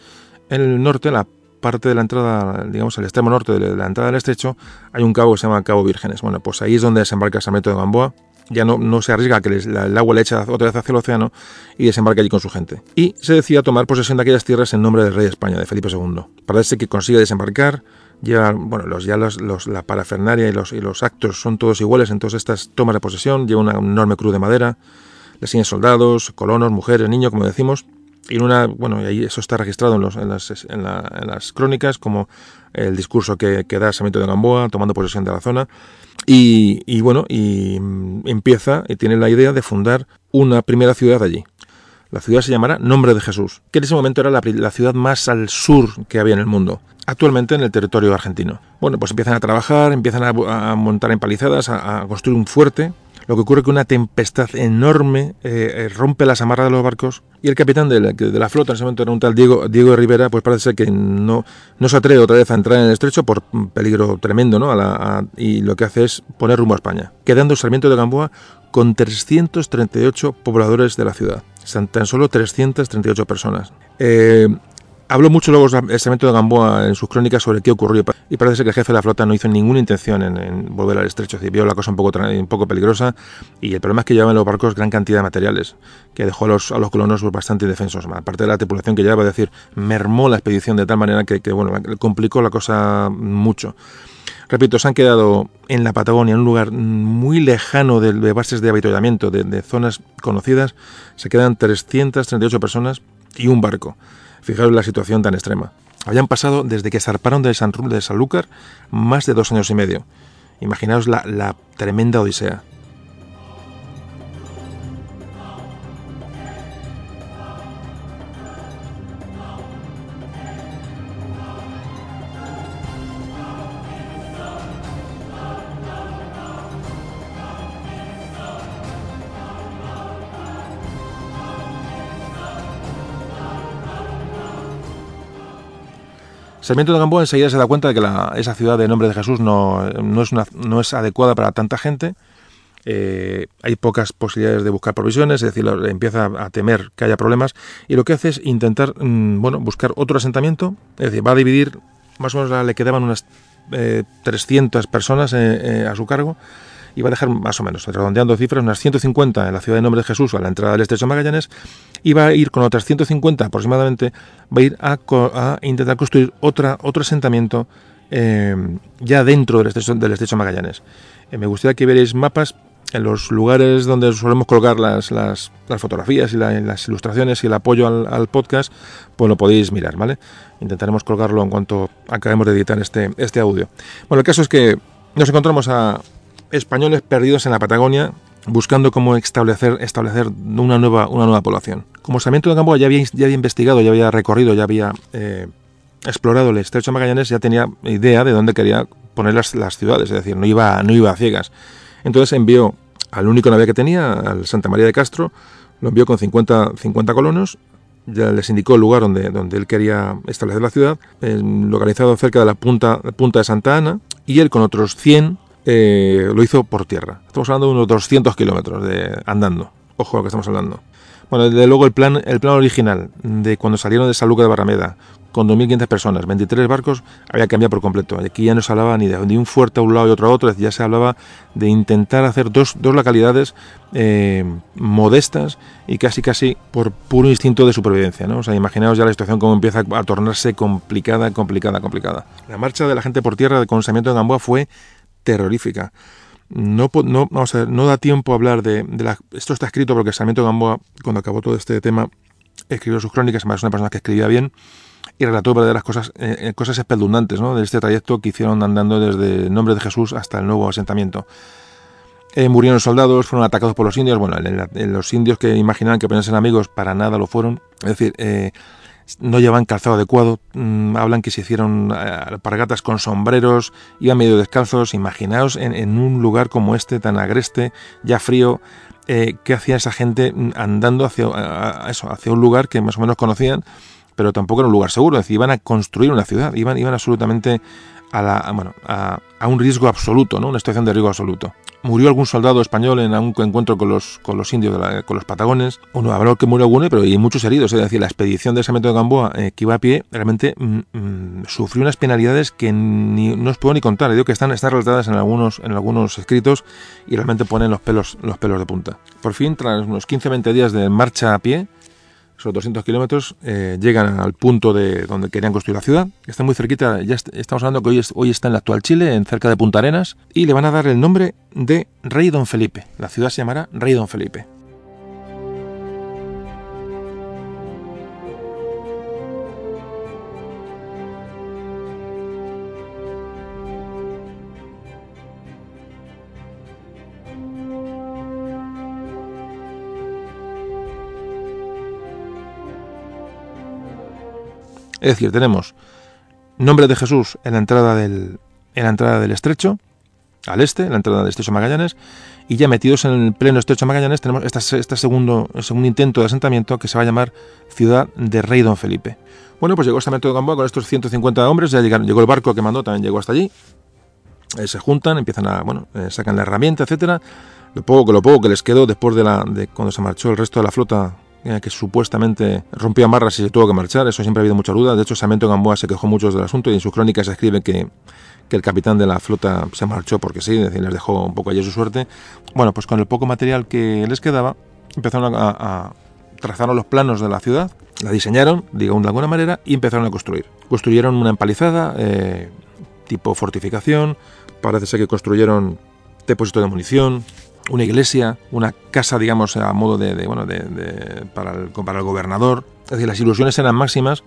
en el norte, la parte de la entrada, digamos, el extremo norte de la entrada del estrecho, hay un cabo que se llama Cabo Vírgenes. Bueno, pues ahí es donde desembarca Sarmiento de Gamboa. Ya no, no se arriesga a que el agua le echa otra vez hacia el océano y desembarca allí con su gente. Y se decide tomar posesión de aquellas tierras en nombre del rey de España, de Felipe II. Parece que consigue desembarcar, lleva, bueno, los, ya los, la parafernaria y los, y los actos son todos iguales en todas estas tomas de posesión, lleva una enorme cruz de madera, le siguen soldados, colonos, mujeres, niños, como decimos, y una, bueno, y ahí eso está registrado en, las, en, la, en las crónicas como el discurso que, da Samito de Gamboa tomando posesión de la zona y, y bueno, y empieza y tiene la idea de fundar una primera ciudad allí. La ciudad se llamará Nombre de Jesús, que en ese momento era la, la, ciudad más al sur que había en el mundo, actualmente en el territorio argentino. Bueno, pues empiezan a trabajar, empiezan a, montar empalizadas, a, a construir un fuerte, lo que ocurre es que una tempestad enorme eh, rompe las amarras de los barcos y el capitán de la, flota en ese momento era un tal Diego, Diego Rivera, pues parece que no, se atreve otra vez a entrar en el estrecho por peligro tremendo, ¿no? A y lo que hace es poner rumbo a España, quedando Sarmiento de Gamboa con 338 pobladores de la ciudad. Tan solo 338 personas. Eh, Habló mucho luego el Sarmiento de Gamboa en sus crónicas sobre qué ocurrió y parece ser que el jefe de la flota no hizo ninguna intención en, en volver al estrecho, es decir, vio la cosa un poco, un poco peligrosa y el problema es que llevaban los barcos gran cantidad de materiales que dejó a los, a los colonos bastante indefensos, aparte de la tripulación que llevaba, es decir, mermó la expedición de tal manera que, que bueno, complicó la cosa mucho. Repito, se han quedado en la Patagonia, en un lugar muy lejano de, de bases de avituallamiento, de, de zonas conocidas, se quedan 338 personas y un barco. Fijaros la situación tan extrema. Habían pasado desde que zarparon de, San, de Sanlúcar más de dos años y medio. Imaginaos la, la tremenda odisea. Sarmiento de Gamboa enseguida se da cuenta de que esa ciudad de nombre de Jesús no, es, no es adecuada para tanta gente. Eh, hay pocas posibilidades de buscar provisiones, es decir, empieza a temer que haya problemas y lo que hace es intentar mm, bueno, buscar otro asentamiento, es decir, va a dividir, más o menos le quedaban unas 300 eh, personas eh, a su cargo y va a dejar más o menos, redondeando cifras, unas 150 en la ciudad de Nombre de Jesús a la entrada del Estrecho Magallanes y va a ir con otras 150 aproximadamente, va a ir a, intentar construir otra, otro asentamiento eh, ya dentro del Estrecho, del Estrecho Magallanes. Eh, me gustaría que veáis mapas en los lugares donde solemos colocar las, las, fotografías y las ilustraciones y el apoyo al, al, podcast, pues lo podéis mirar, ¿vale? Intentaremos colgarlo en cuanto acabemos de editar este, este audio. Bueno, el caso es que nos encontramos a, españoles perdidos en la Patagonia buscando cómo establecer, establecer una, nueva, una nueva población. Como Sarmiento de Gamboa ya había, investigado, ya había recorrido, ya había eh, explorado el estrecho Magallanes, ya tenía idea de dónde quería poner las, ciudades, es decir, no iba, no iba a ciegas. Entonces envió al único nave que tenía, al Santa María de Castro, lo envió con 50, 50 colonos, ya les indicó el lugar donde, donde él quería establecer la ciudad, eh, localizado cerca de la punta, punta de Santa Ana, y él con otros 100 eh, lo hizo por tierra. Estamos hablando de unos 200 kilómetros de andando. Ojo a lo que estamos hablando. Bueno, desde luego el plan, el plan original de cuando salieron de San de Barrameda, con 2.500 personas, 23 barcos, había cambiado por completo. Aquí ya no se hablaba ni de, un fuerte a un lado y otro a otro, ya se hablaba de intentar hacer dos, localidades eh, modestas y casi casi por puro instinto de supervivencia. O sea, imaginaos ya la situación como empieza a tornarse complicada, complicada, complicada. La marcha de la gente por tierra de consamiento de Gamboa fue terrorífica. No, vamos a no da tiempo a hablar de, esto está escrito porque Sarmiento Gamboa, cuando acabó todo este tema, escribió sus crónicas, además es una persona que escribía bien, y relató verdaderas cosas, eh, eh, cosas espeluznantes ¿no? de este trayecto que hicieron andando desde el nombre de Jesús hasta el nuevo asentamiento. Eh, murieron soldados, fueron atacados por los indios. Bueno, los indios que imaginaban que podían ser amigos, para nada lo fueron. Es decir, no llevan calzado adecuado, mm, hablan que se hicieron eh, pargatas con sombreros, iban medio descalzos, imaginaos en, un lugar como este, tan agreste, ya frío, eh, qué hacía esa gente mm, andando hacia, eso, hacia un lugar que más o menos conocían, pero tampoco era un lugar seguro, es decir, iban a construir una ciudad, iban, iban absolutamente a, la, a, un riesgo absoluto, ¿no? una situación de riesgo absoluto. Murió algún soldado español en un encuentro con los, con los indios, con los patagones. Bueno, habrá que murió alguno, pero hay muchos heridos. Es decir, la expedición de Sarmiento de Gamboa, eh, que iba a pie, realmente mm, mm, sufrió unas penalidades que ni, no os puedo ni contar. Digo que están, están relatadas en algunos, en algunos escritos y realmente ponen los pelos, los pelos de punta. Por fin, tras unos 15-20 días de marcha a pie, esos 200 kilómetros, eh, llegan al punto de donde querían construir la ciudad. Está muy cerquita, ya estamos hablando que hoy, hoy está en la actual Chile, en cerca de Punta Arenas, y le van a dar el nombre de Rey Don Felipe. La ciudad se llamará Rey Don Felipe. Es decir, tenemos nombre de Jesús en la entrada del, en la entrada del estrecho, al este, en la entrada del estrecho Magallanes, y ya metidos en el pleno estrecho Magallanes tenemos este, este segundo, segundo intento de asentamiento que se va a llamar Ciudad de Rey Don Felipe. Bueno, pues llegó Sarmiento de Gamboa con estos 150 hombres, ya llegaron, llegó el barco que mandó, también llegó hasta allí. Eh, se juntan, empiezan a, bueno, eh, sacan la herramienta, etcétera. Lo poco lo poco que les quedó después de la de cuando se marchó el resto de la flota eh, que supuestamente rompió amarras y se tuvo que marchar. Eso siempre ha habido mucha duda. De hecho, Sarmiento Gamboa se quejó mucho del asunto y en sus crónicas escribe que, que el capitán de la flota se marchó porque sí, decir, les dejó un poco allí su suerte. Bueno, pues con el poco material que les quedaba, empezaron a, a trazaron los planos de la ciudad, la diseñaron, digamos de alguna manera, y empezaron a construir. Construyeron una empalizada, eh, tipo fortificación, parece ser que construyeron depósito de munición, una iglesia, una casa, digamos, a modo de, bueno, de, para, el, para el gobernador. Es decir, las ilusiones eran máximas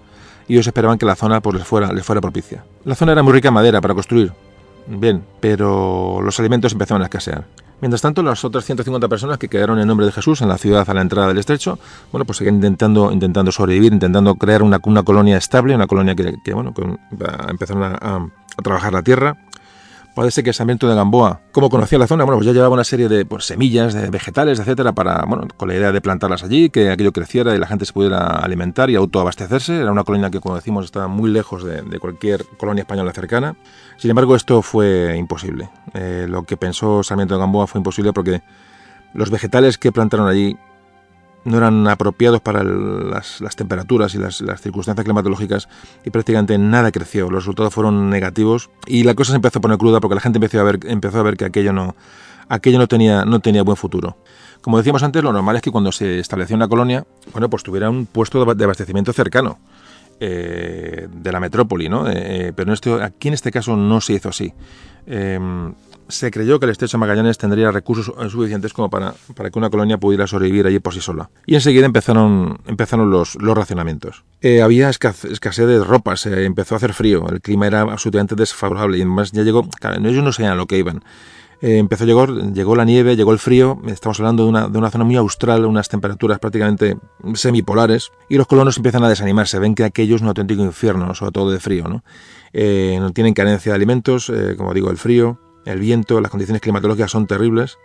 y ellos esperaban que la zona pues, les, fuera, les fuera propicia. La zona era muy rica en madera para construir, bien, pero los alimentos empezaron a escasear. Mientras tanto, las otras 150 personas que quedaron en nombre de Jesús en la ciudad a la entrada del estrecho, bueno, pues siguen intentando, intentando sobrevivir, intentando crear una, una colonia estable, una colonia que, bueno, empezaron a, a trabajar la tierra Parece que Sarmiento de Gamboa, como conocía la zona, bueno, pues ya llevaba una serie de pues, semillas, de vegetales, etcétera, para, bueno, con la idea de plantarlas allí, que aquello creciera y la gente se pudiera alimentar y autoabastecerse. Era una colonia que, como decimos, estaba muy lejos de, cualquier colonia española cercana. Sin embargo, esto fue imposible. Eh, lo que pensó Sarmiento de Gamboa fue imposible porque los vegetales que plantaron allí no eran apropiados para las, temperaturas y las, circunstancias climatológicas y prácticamente nada creció. Los resultados fueron negativos y la cosa se empezó a poner cruda porque la gente empezó a ver, empezó a ver que aquello no, aquello no tenía, no tenía buen futuro. Como decíamos antes, lo normal es que cuando se estableció una colonia, bueno, pues tuviera un puesto de abastecimiento cercano. Eh, de la metrópoli, ¿no? Eh, eh, pero aquí en este caso no se hizo así. Em, se creyó que el estrecho Magallanes tendría recursos suficientes como para, para, que una colonia pudiera sobrevivir allí por sí sola. Y enseguida empezaron, empezaron los, los racionamientos. Eh, había escasez de ropas, empezó a hacer frío, el clima era absolutamente desfavorable y además ya llegó, claro, ellos no sabían lo que iban. Eh, empezó a llegó la nieve, llegó el frío, estamos hablando de una, de una zona muy austral, unas temperaturas prácticamente semipolares, y los colonos empiezan a desanimarse, ven que aquello es un auténtico infierno, sobre todo de frío, ¿no? Eh, tienen carencia de alimentos, como digo, el frío, el viento, las condiciones climatológicas son terribles,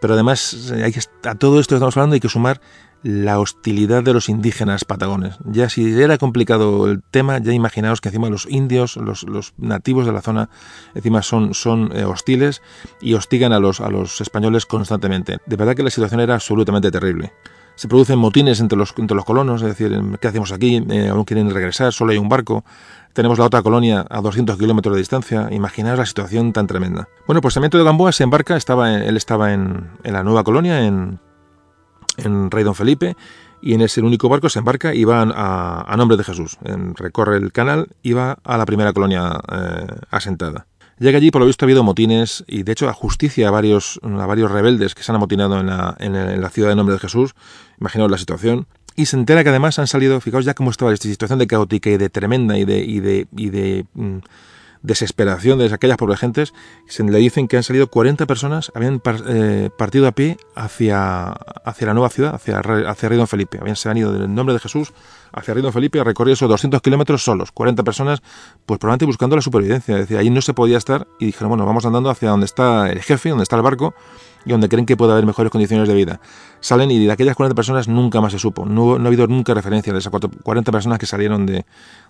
pero además que, a todo esto que estamos hablando hay que sumar la hostilidad de los indígenas patagones. Ya si era complicado el tema, ya imaginaos que encima los indios, los, nativos de la zona, encima son, son eh, hostiles y hostigan a los, a los españoles constantemente. De verdad que la situación era absolutamente terrible. Se producen motines entre los, entre los colonos, es decir, ¿qué hacemos aquí? Eh, aún quieren regresar, solo hay un barco. Tenemos la otra colonia a 200 kilómetros de distancia. Imaginaos la situación tan tremenda. Bueno, pues Sarmiento de Gamboa se embarca, estaba, él estaba en, la nueva colonia, en, en Rey Don Felipe, y en ese único barco se embarca y va a, nombre de Jesús. recorre el canal y va a la primera colonia eh, asentada. Llega allí, por lo visto, ha habido motines y, de hecho, a justicia a varios, a varios rebeldes que se han amotinado en la, en la ciudad de nombre de Jesús. Imaginaos la situación y se entera que además han salido, fijaos ya cómo estaba esta situación de caótica y de tremenda y de, y de, y de mm, desesperación de aquellas pobres gentes, se le dicen que han salido 40 personas, habían eh, partido a pie hacia, hacia la nueva ciudad, hacia, hacia Río Felipe, habían se han ido del nombre de Jesús hacia Río Felipe a recorrer esos 200 kilómetros solos, 40 personas, pues probablemente buscando la supervivencia, es decir, ahí no se podía estar y dijeron, bueno, vamos andando hacia donde está el jefe, donde está el barco, y donde creen que puede haber mejores condiciones de vida. Salen y de aquellas 40 personas nunca más se supo. No, ha habido nunca referencia de esas 40 personas que salieron de,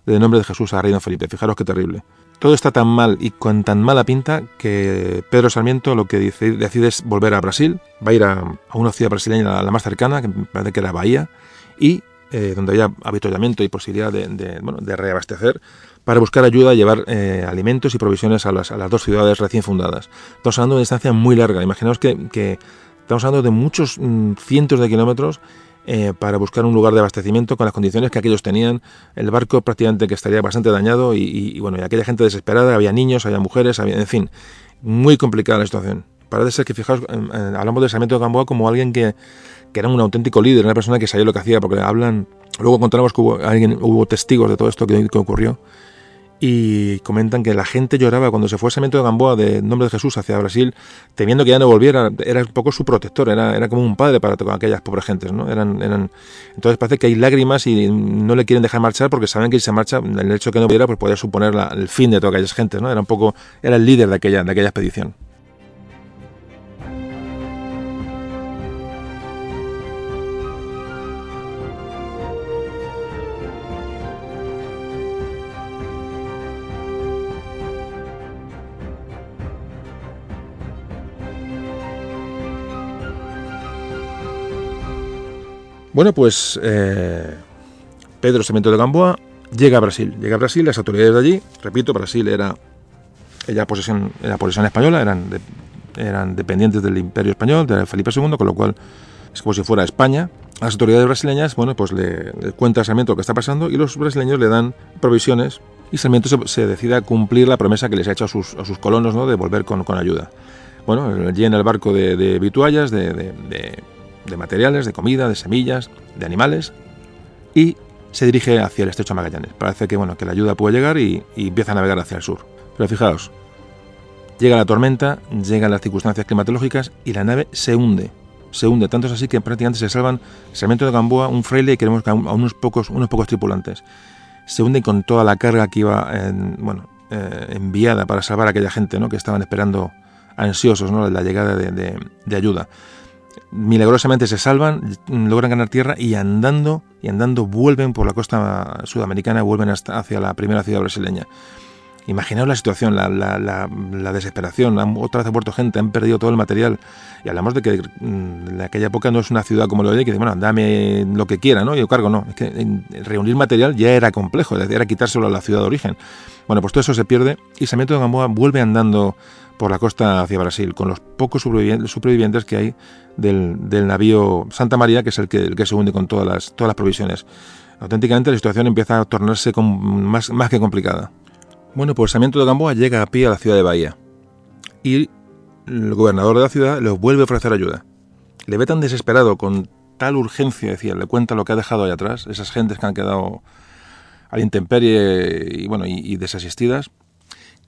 de nombre de Jesús a Reino Felipe. Fijaros qué terrible. Todo está tan mal y con tan mala pinta que Pedro Sarmiento lo que decide es volver a Brasil. Va a ir a, una ciudad brasileña, la, más cercana, que parece que era Bahía, y eh, donde había habituallamiento y posibilidad de, bueno, de reabastecer para buscar ayuda llevar eh, alimentos y provisiones a las, a las, dos ciudades recién fundadas. Estamos hablando de una distancia muy larga. Imaginaos que, que estamos hablando de muchos mm, cientos de kilómetros eh, para buscar un lugar de abastecimiento con las condiciones que aquellos tenían. El barco prácticamente que estaría bastante dañado y, bueno, y aquella gente desesperada, había niños, había mujeres, había, en fin, muy complicada la situación. Parece ser que, fijaos, hablamos de Sarmiento de Gamboa como alguien que, que era un auténtico líder, una persona que sabía lo que hacía, porque hablan, luego encontramos que hubo, alguien, hubo testigos de todo esto que, que ocurrió y comentan que la gente lloraba cuando se fue a Sarmiento de Gamboa de nombre de Jesús hacia Brasil, temiendo que ya no volviera, era un poco su protector, era, era como un padre para aquellas pobres gentes, ¿no? Eran, eran, entonces parece que hay lágrimas y no le quieren dejar marchar porque saben que si se marcha, el hecho de que no volviera pues podría suponer el fin de todas aquellas gentes, ¿no? Era un poco, era el líder de aquella, de aquella expedición. Bueno, pues eh, Pedro Sarmiento de Gamboa llega a Brasil. Llega a Brasil, las autoridades de allí, repito, Brasil era ella posesión, era posesión española, eran, eran dependientes del Imperio Español, de Felipe II, con lo cual es como si fuera España. Las autoridades brasileñas, bueno, pues le, cuenta a Sarmiento lo que está pasando y los brasileños le dan provisiones y Sarmiento se, decide a cumplir la promesa que les ha hecho a sus, colonos, ¿no?, de volver con, con ayuda. Bueno, llena el barco de, vituallas, de materiales, de comida, de semillas, de animales, y se dirige hacia el estrecho Magallanes. Parece que, bueno, que la ayuda puede llegar y, empieza a navegar hacia el sur. Pero fijaos, llega la tormenta, llegan las circunstancias climatológicas y la nave se hunde. Se hunde, tanto es así que prácticamente se salvan Sarmiento de Gamboa, un fraile y queremos a unos pocos, unos pocos tripulantes. Se hunde con toda la carga que iba, en, bueno, eh, enviada para salvar a aquella gente ¿no? que estaban esperando ansiosos ¿no? la llegada de, de, ayuda. Milagrosamente se salvan, logran ganar tierra y andando y andando vuelven por la costa sudamericana, vuelven hasta hacia la primera ciudad brasileña. Imaginaos la situación, la, la, la, desesperación. otra vez ha muerto gente, han perdido todo el material. Y hablamos de que mm, en aquella época no es una ciudad como lo de hoy, que dice, bueno, dame lo que quiera, ¿no? Yo cargo, no. Es que reunir material ya era complejo, era quitárselo a la ciudad de origen. Bueno, pues todo eso se pierde y Sarmiento de Gamboa vuelve andando por la costa hacia Brasil, con los pocos supervivientes que hay del, del navío Santa María, que es el que, el que se hunde con todas las, todas las provisiones. Auténticamente la situación empieza a tornarse más, más que complicada. Bueno, pues Sarmiento de Gamboa llega a pie a la ciudad de Bahía y el gobernador de la ciudad le vuelve a ofrecer ayuda. Le ve tan desesperado, con tal urgencia, decía, le cuenta lo que ha dejado ahí atrás, esas gentes que han quedado a la intemperie y, bueno, y, desasistidas,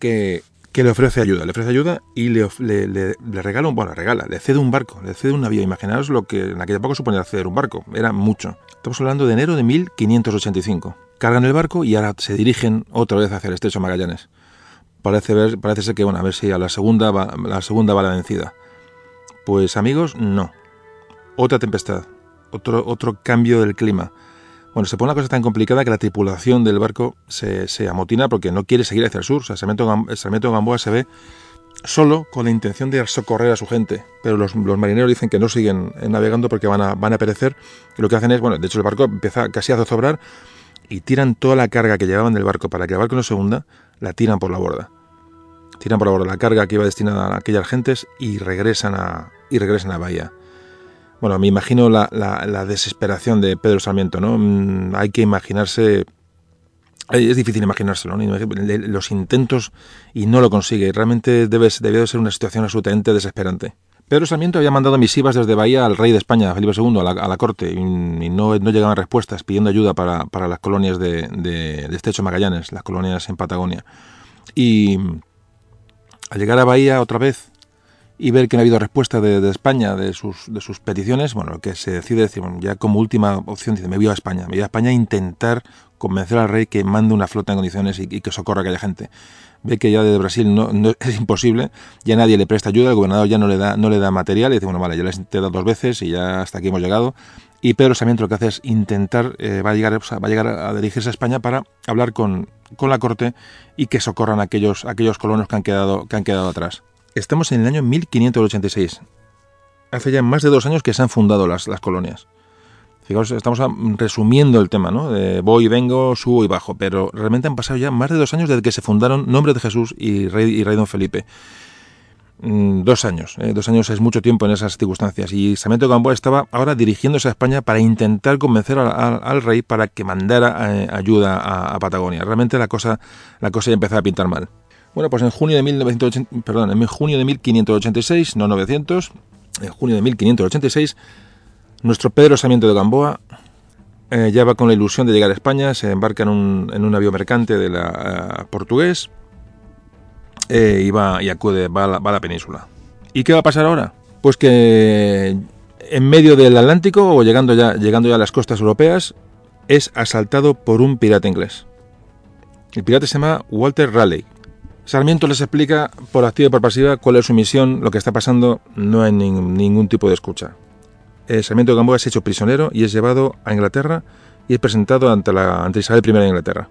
que, le ofrece ayuda. Le ofrece ayuda y le, le, regala un, bueno, regala, le cede un barco, le cede un navío. Imaginaos lo que en aquella época suponía ceder un barco, era mucho. Estamos hablando de enero de 1585 cargan el barco y ahora se dirigen otra vez hacia el estrecho Magallanes. Parece, ver, parece ser que, bueno, a ver si a la segunda, va, la segunda va la vencida. Pues amigos, no. Otra tempestad, otro, otro cambio del clima. Bueno, se pone una cosa tan complicada que la tripulación del barco se, se amotina porque no quiere seguir hacia el sur. O sea, Sarmiento Gamboa se ve solo con la intención de socorrer a su gente. Pero los, marineros dicen que no siguen navegando porque van a, van a perecer. Y lo que hacen es, bueno, de hecho el barco empieza casi a zozobrar y tiran toda la carga que llevaban del barco para que el barco no se hunda, la tiran por la borda. Tiran por la borda la carga que iba destinada a aquellas gentes y regresan a, y regresan a Bahía. Bueno, me imagino la, la, desesperación de Pedro Sarmiento, ¿no? Mm, hay que imaginarse es difícil imaginárselo, ¿no? los intentos y no lo consigue. Realmente debe, debe de ser una situación absolutamente desesperante. Pedro Sarmiento había mandado misivas desde Bahía al rey de España, Felipe II, a la, corte, y, no, no, llegaban respuestas pidiendo ayuda para, las colonias de, de, de, Estrecho Magallanes, las colonias en Patagonia. Y al llegar a Bahía otra vez y ver que no ha habido respuesta de, España de sus, de sus peticiones, bueno, lo que se decide decir, ya como última opción, dice, me voy a España, me voy a España a intentar convencer al rey que mande una flota en condiciones y, que socorra a aquella gente ve que ya desde Brasil no, *laughs* es imposible, ya nadie le presta ayuda, el gobernador ya no le da, no le da material, y dice, bueno, vale, ya les he dado dos veces y ya hasta aquí hemos llegado. Y Pedro Sarmiento lo que hace es intentar, eh, va, a llegar, va a llegar a dirigirse a España para hablar con, con la corte y que socorran a aquellos, aquellos colonos que han, quedado, que han quedado atrás. Estamos en el año 1586. Hace ya más de dos años que se han fundado las, colonias. Fijaos, estamos resumiendo el tema, ¿no? Voy y vengo, subo y bajo, pero realmente han pasado ya más de dos años desde que se fundaron Nombre de Jesús y Rey, y Rey Don Felipe. Mm, dos años, ¿eh? dos años es mucho tiempo en esas circunstancias. Y Sarmiento Gamboa estaba ahora dirigiéndose a España para intentar convencer al rey para que mandara eh, ayuda a, Patagonia. Realmente la cosa, la cosa ya empezaba a pintar mal. Bueno, pues en junio de 1980, perdón, en junio de 1586, no 900, en junio de 1586 nuestro Pedro Sarmiento de Gamboa eh, ya va con la ilusión de llegar a España, se embarca en un, en un navío mercante de la eh, portugués eh, y, va, y acude, va a, la, península. ¿Y qué va a pasar ahora? Pues que en medio del Atlántico o llegando ya, llegando ya a las costas europeas es asaltado por un pirata inglés. El pirata se llama Walter Raleigh. Sarmiento les explica por activa y por pasiva cuál es su misión, lo que está pasando, no hay ningún tipo de escucha. Eh, Sarmiento Gamboa es hecho prisionero y es llevado a Inglaterra y es presentado ante, la, ante Isabel I de Inglaterra.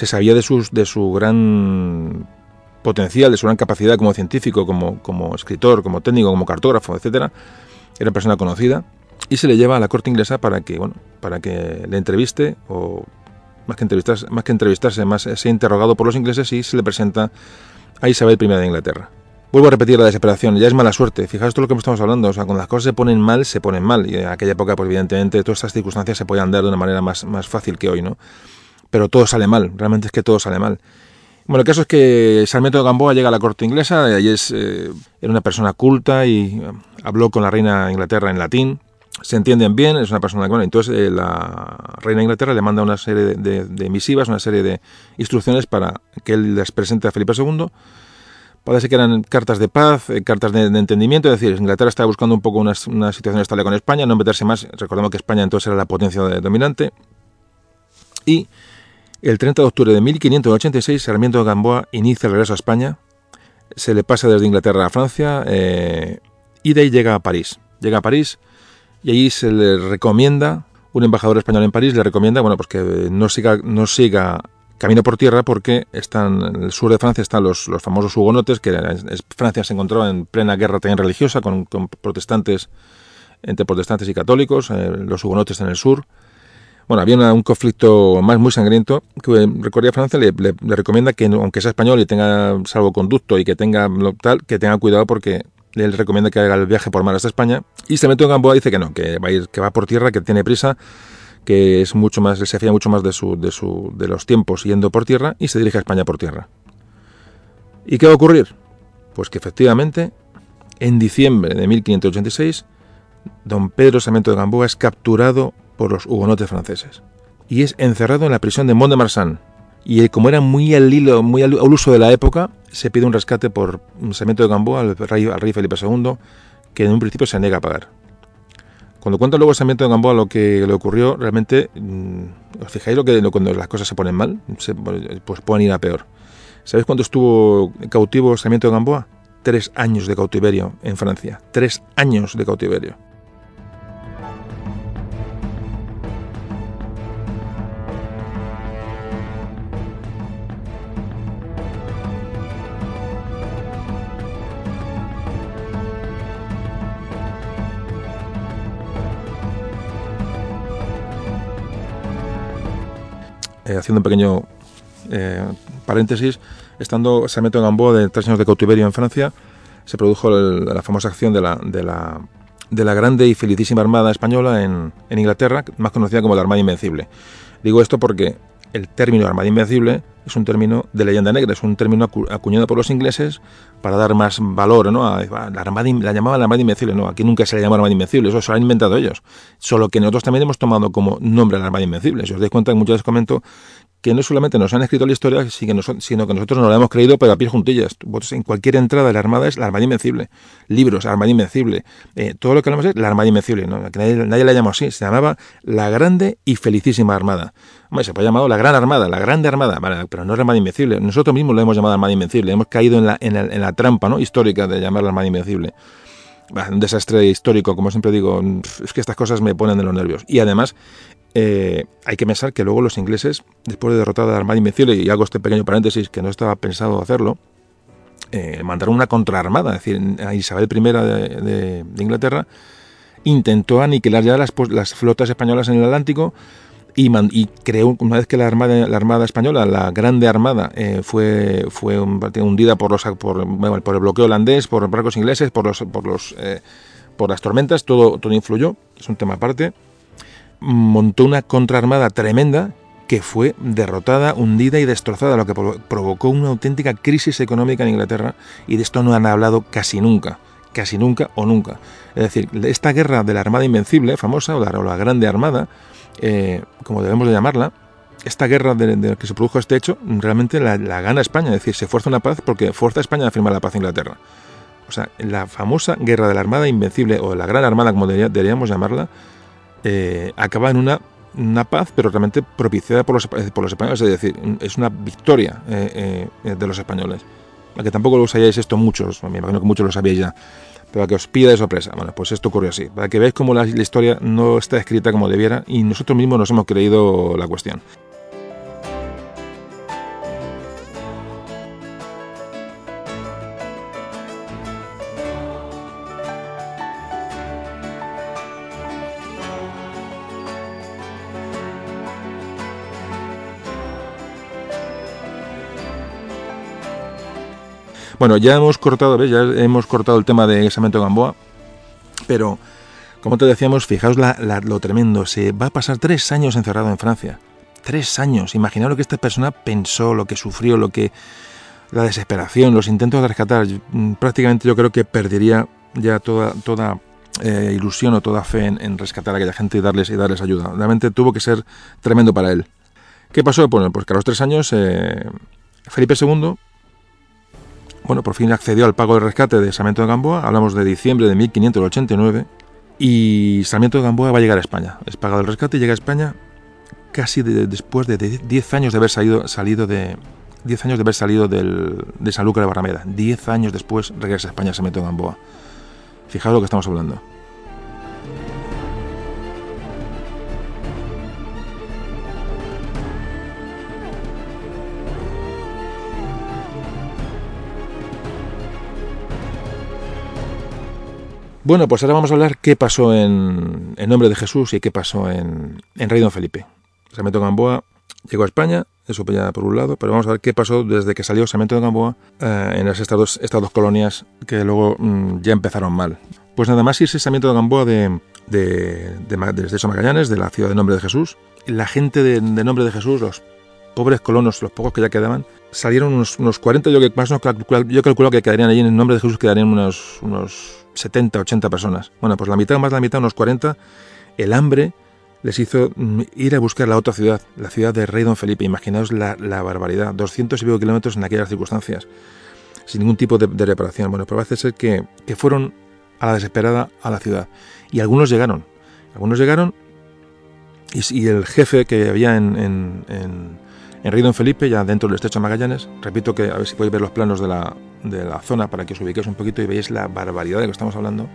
Se sabía de, sus, de su gran potencial, de su gran capacidad como científico, como, como escritor, como técnico, como cartógrafo, etcétera, era persona conocida y se le lleva a la corte inglesa para que, bueno, para que le entreviste o más que entrevistarse, más que entrevistarse, más sea interrogado por los ingleses y se le presenta a Isabel I de Inglaterra. Vuelvo a repetir la desesperación, ya es mala suerte. Fijaos todo lo que estamos hablando, o sea, cuando las cosas se ponen mal, se ponen mal. Y en aquella época, pues evidentemente, todas estas circunstancias se podían dar de una manera más, más fácil que hoy, ¿no? Pero todo sale mal, realmente es que todo sale mal. Bueno, el caso es que Sarmiento de Gamboa llega a la corte inglesa, y es, eh, era una persona culta y eh, habló con la reina de Inglaterra en latín, se entienden bien, es una persona bueno, entonces eh, la reina de Inglaterra le manda una serie de, misivas, una serie de instrucciones para que él les presente a Felipe II. Parece que eran cartas de paz, cartas de, entendimiento, es decir, Inglaterra estaba buscando un poco una, situación estable con España, no meterse más, recordemos que España entonces era la potencia dominante. Y el 30 de octubre de 1586, Sarmiento de Gamboa inicia el regreso a España, se le pasa desde Inglaterra a Francia eh, y de ahí llega a París. Llega a París y allí se le recomienda, un embajador español en París le recomienda, bueno, pues que no siga, no siga camino por tierra porque están en el sur de Francia están los, los famosos hugonotes, que Francia se encontró en plena guerra también religiosa con, protestantes, entre protestantes y católicos, eh, los hugonotes en el sur. Bueno, había un conflicto más muy sangriento que recorría Francia, le, recomienda que aunque sea español y tenga salvoconducto y que tenga tal, que tenga cuidado porque le recomienda que haga el viaje por mar hasta España y en Gamboa dice que no, que va a ir, que va por tierra, que tiene prisa, que es mucho más, se fía mucho más de su, de de los tiempos yendo por tierra y se dirige a España por tierra. ¿Y qué va a ocurrir? Pues que efectivamente en diciembre de 1586 don Pedro Sarmiento de Gamboa es capturado por los hugonotes franceses y es encerrado en la prisión de Mont de Marsan. Y como era muy al hilo, muy al uso de la época, se pide un rescate por Sarmiento de Gamboa al rey, Felipe II, que en un principio se niega a pagar. Cuando cuenta luego Sarmiento de Gamboa lo que le ocurrió, realmente, mm, os fijáis lo que cuando las cosas se ponen mal, pues pueden ir a peor. ¿Sabéis cuánto estuvo cautivo Sarmiento de Gamboa? Tres años de cautiverio en Francia. Tres años de cautiverio. Eh, haciendo un pequeño eh, paréntesis, estando Sarmiento en Gamboa de tres años de cautiverio en Francia, se produjo la famosa acción de la, de la, de la grande y felicísima Armada Española en Inglaterra, más conocida como la Armada Invencible. Digo esto porque el término Armada Invencible es un término de leyenda negra, es un término acuñado por los ingleses para dar más valor, ¿no? A, la, armada, la llamaban la Armada Invencible, no, aquí nunca se le llamó Armada Invencible, eso se lo han inventado ellos. Solo que nosotros también hemos tomado como nombre la Armada Invencible. Si os dais cuenta, muchas veces comento que no solamente nos han escrito la historia, sino que nosotros nos la hemos creído pero a pies juntillas. En cualquier entrada de la Armada es la Armada Invencible. Libros, Armada Invencible. Eh, todo lo que hablamos es la Armada Invencible. ¿no? Nadie, la llamó así. Se llamaba la Grande y Felicísima Armada. se puede llamar la Gran Armada, la Grande Armada, pero no es la Armada Invencible. Nosotros mismos lo hemos llamado Armada Invencible. Hemos caído en la, la trampa histórica de llamarla Armada Invencible un desastre histórico, como siempre digo, es que estas cosas me ponen de los nervios. Y además, eh, hay que pensar que luego los ingleses, después de derrotar a Armada Invencible, y hago este pequeño paréntesis que no estaba pensado hacerlo, eh, mandaron una contraarmada, es decir, a Isabel I de, Inglaterra intentó aniquilar ya las, las, flotas españolas en el Atlántico y, creó, una vez que la Armada, la armada Española, la Grande Armada, eh, fue, fue hundida por, los, por, por, el bloqueo holandés, por barcos ingleses, por, los, por, los, por las tormentas, todo, todo influyó, es un tema aparte montó una contraarmada tremenda que fue derrotada, hundida y destrozada, lo que provocó una auténtica crisis económica en Inglaterra y de esto no han hablado casi nunca, casi nunca o nunca. Es decir, esta guerra de la Armada Invencible, famosa, o la, Grande Armada, eh, como debemos de llamarla, esta guerra de, la que se produjo este hecho, realmente la, gana España, es decir, se fuerza una paz porque fuerza a España a firmar la paz en Inglaterra. O sea, la famosa guerra de la Armada Invencible, o la Gran Armada, como deberíamos llamarla, eh, acaba en una, una, paz, pero realmente propiciada por los, por los españoles, es decir, es una victoria eh, eh, de los españoles. A que tampoco lo sabíais esto muchos, me imagino que muchos lo sabíais ya, pero a que os pida de sorpresa. Bueno, pues esto ocurrió así, para que veáis cómo la historia no está escrita como debiera y nosotros mismos nos hemos creído la cuestión. Bueno, ya hemos cortado, ¿ves? Ya hemos cortado el tema de Samento Gamboa, pero como te decíamos, fijaos lo tremendo, se va a pasar tres años encerrado en Francia. Tres años. Imaginaos lo que esta persona pensó, lo que sufrió, lo que la desesperación, los intentos de rescatar. Mm, prácticamente yo creo que perdería ya toda, toda eh, ilusión o toda fe en, rescatar a aquella gente y darles, y darles ayuda. Realmente tuvo que ser tremendo para él. ¿Qué pasó? Bueno, pues que a los tres años eh, Felipe II, bueno, por fin accedió al pago del rescate de Sarmiento de Gamboa, hablamos de diciembre de 1589, y Sarmiento de Gamboa va a llegar a España. Es pagado el rescate y llega a España casi después de 10 años de haber salido, salido de 10 años de haber salido del, de San Lucas de Barrameda. 10 años después regresa a España Sarmiento de Gamboa. Fijaos lo que estamos hablando. Bueno, pues ahora vamos a hablar qué pasó en, nombre de Jesús y qué pasó en, en Rey Don Felipe. Sarmiento de Gamboa llegó a España, eso ya por un lado, pero vamos a ver qué pasó desde que salió Sarmiento de Gamboa eh, en estas dos, estas dos colonias que luego mm, ya empezaron mal. Pues nada más irse Sarmiento de Gamboa de, de, de, de, Magallanes, de la ciudad de Nombre de Jesús. La gente de, Nombre de Jesús, los pobres colonos, los pocos que ya quedaban, salieron unos, unos 40, yo, que no, yo calculo que quedarían allí en Nombre de Jesús, quedarían unos, unos 70, 80 personas. Bueno, pues la mitad, más la mitad, unos 40, el hambre les hizo mm, ir a buscar la otra ciudad, la ciudad de Rey Don Felipe. Imaginaos la, barbaridad, 200 y pico kilómetros en aquellas circunstancias, sin ningún tipo de, reparación. Bueno, pero parece ser que, que, fueron a la desesperada a la ciudad. Y algunos llegaron, algunos llegaron y, el jefe que había en, en, en Don Felipe, ya dentro del estrecho Magallanes, repito que a ver si podéis ver los planos de la, de la zona para que os ubiquéis un poquito y veáis la barbaridad de lo que estamos hablando.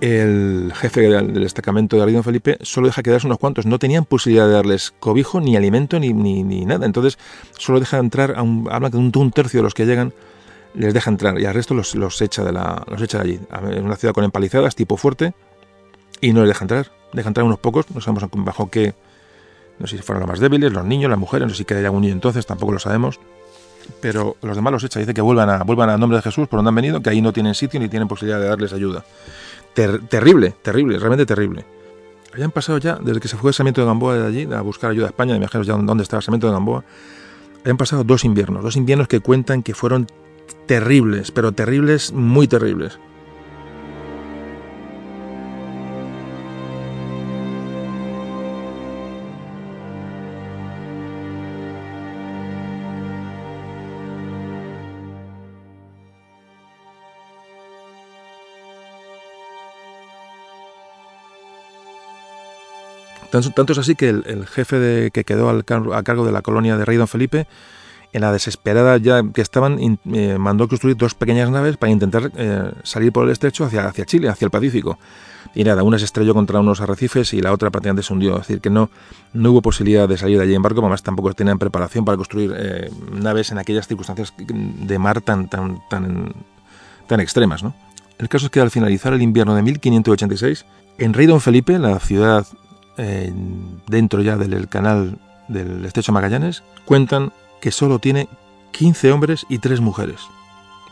El jefe del, destacamento de Don Felipe solo deja quedarse unos cuantos. No tenían posibilidad de darles cobijo, ni alimento, ni, ni, nada. Entonces, solo deja entrar, a un, hablan un, tercio de los que llegan les deja entrar y al resto los, los, echa, de la, los echa de allí. Es una ciudad con empalizadas, tipo fuerte, y no les deja entrar. Deja entrar unos pocos, no sabemos bajo qué. No sé si fueron los más débiles, los niños, las mujeres, no sé si queda algún niño entonces, tampoco lo sabemos pero los demás los echa. Dice que vuelvan a, vuelvan al nombre de Jesús por donde han venido, que ahí no tienen sitio ni tienen posibilidad de darles ayuda. terrible, terrible, realmente terrible. Habían pasado ya, desde que se fue Sarmiento de Gamboa de allí, a buscar ayuda a España, de viajeros ya dónde estaba el Sarmiento de Gamboa, habían pasado dos inviernos, dos inviernos que cuentan que fueron terribles, pero terribles, muy terribles. Tanto, es así que el, jefe que quedó a cargo de la colonia de Rey Don Felipe, en la desesperada ya que estaban, eh, mandó construir dos pequeñas naves para intentar eh, salir por el estrecho hacia, hacia Chile, hacia el Pacífico. Y nada, una se estrelló contra unos arrecifes y la otra prácticamente se hundió. Es decir, que no, no hubo posibilidad de salir de allí en barco, además tampoco tenían preparación para construir eh, naves en aquellas circunstancias de mar tan, tan, tan, tan extremas. ¿no? El caso es que al finalizar el invierno de 1586, en Rey Don Felipe, la ciudad dentro ya del canal del Estrecho Magallanes, cuentan que solo tiene 15 hombres y 3 mujeres.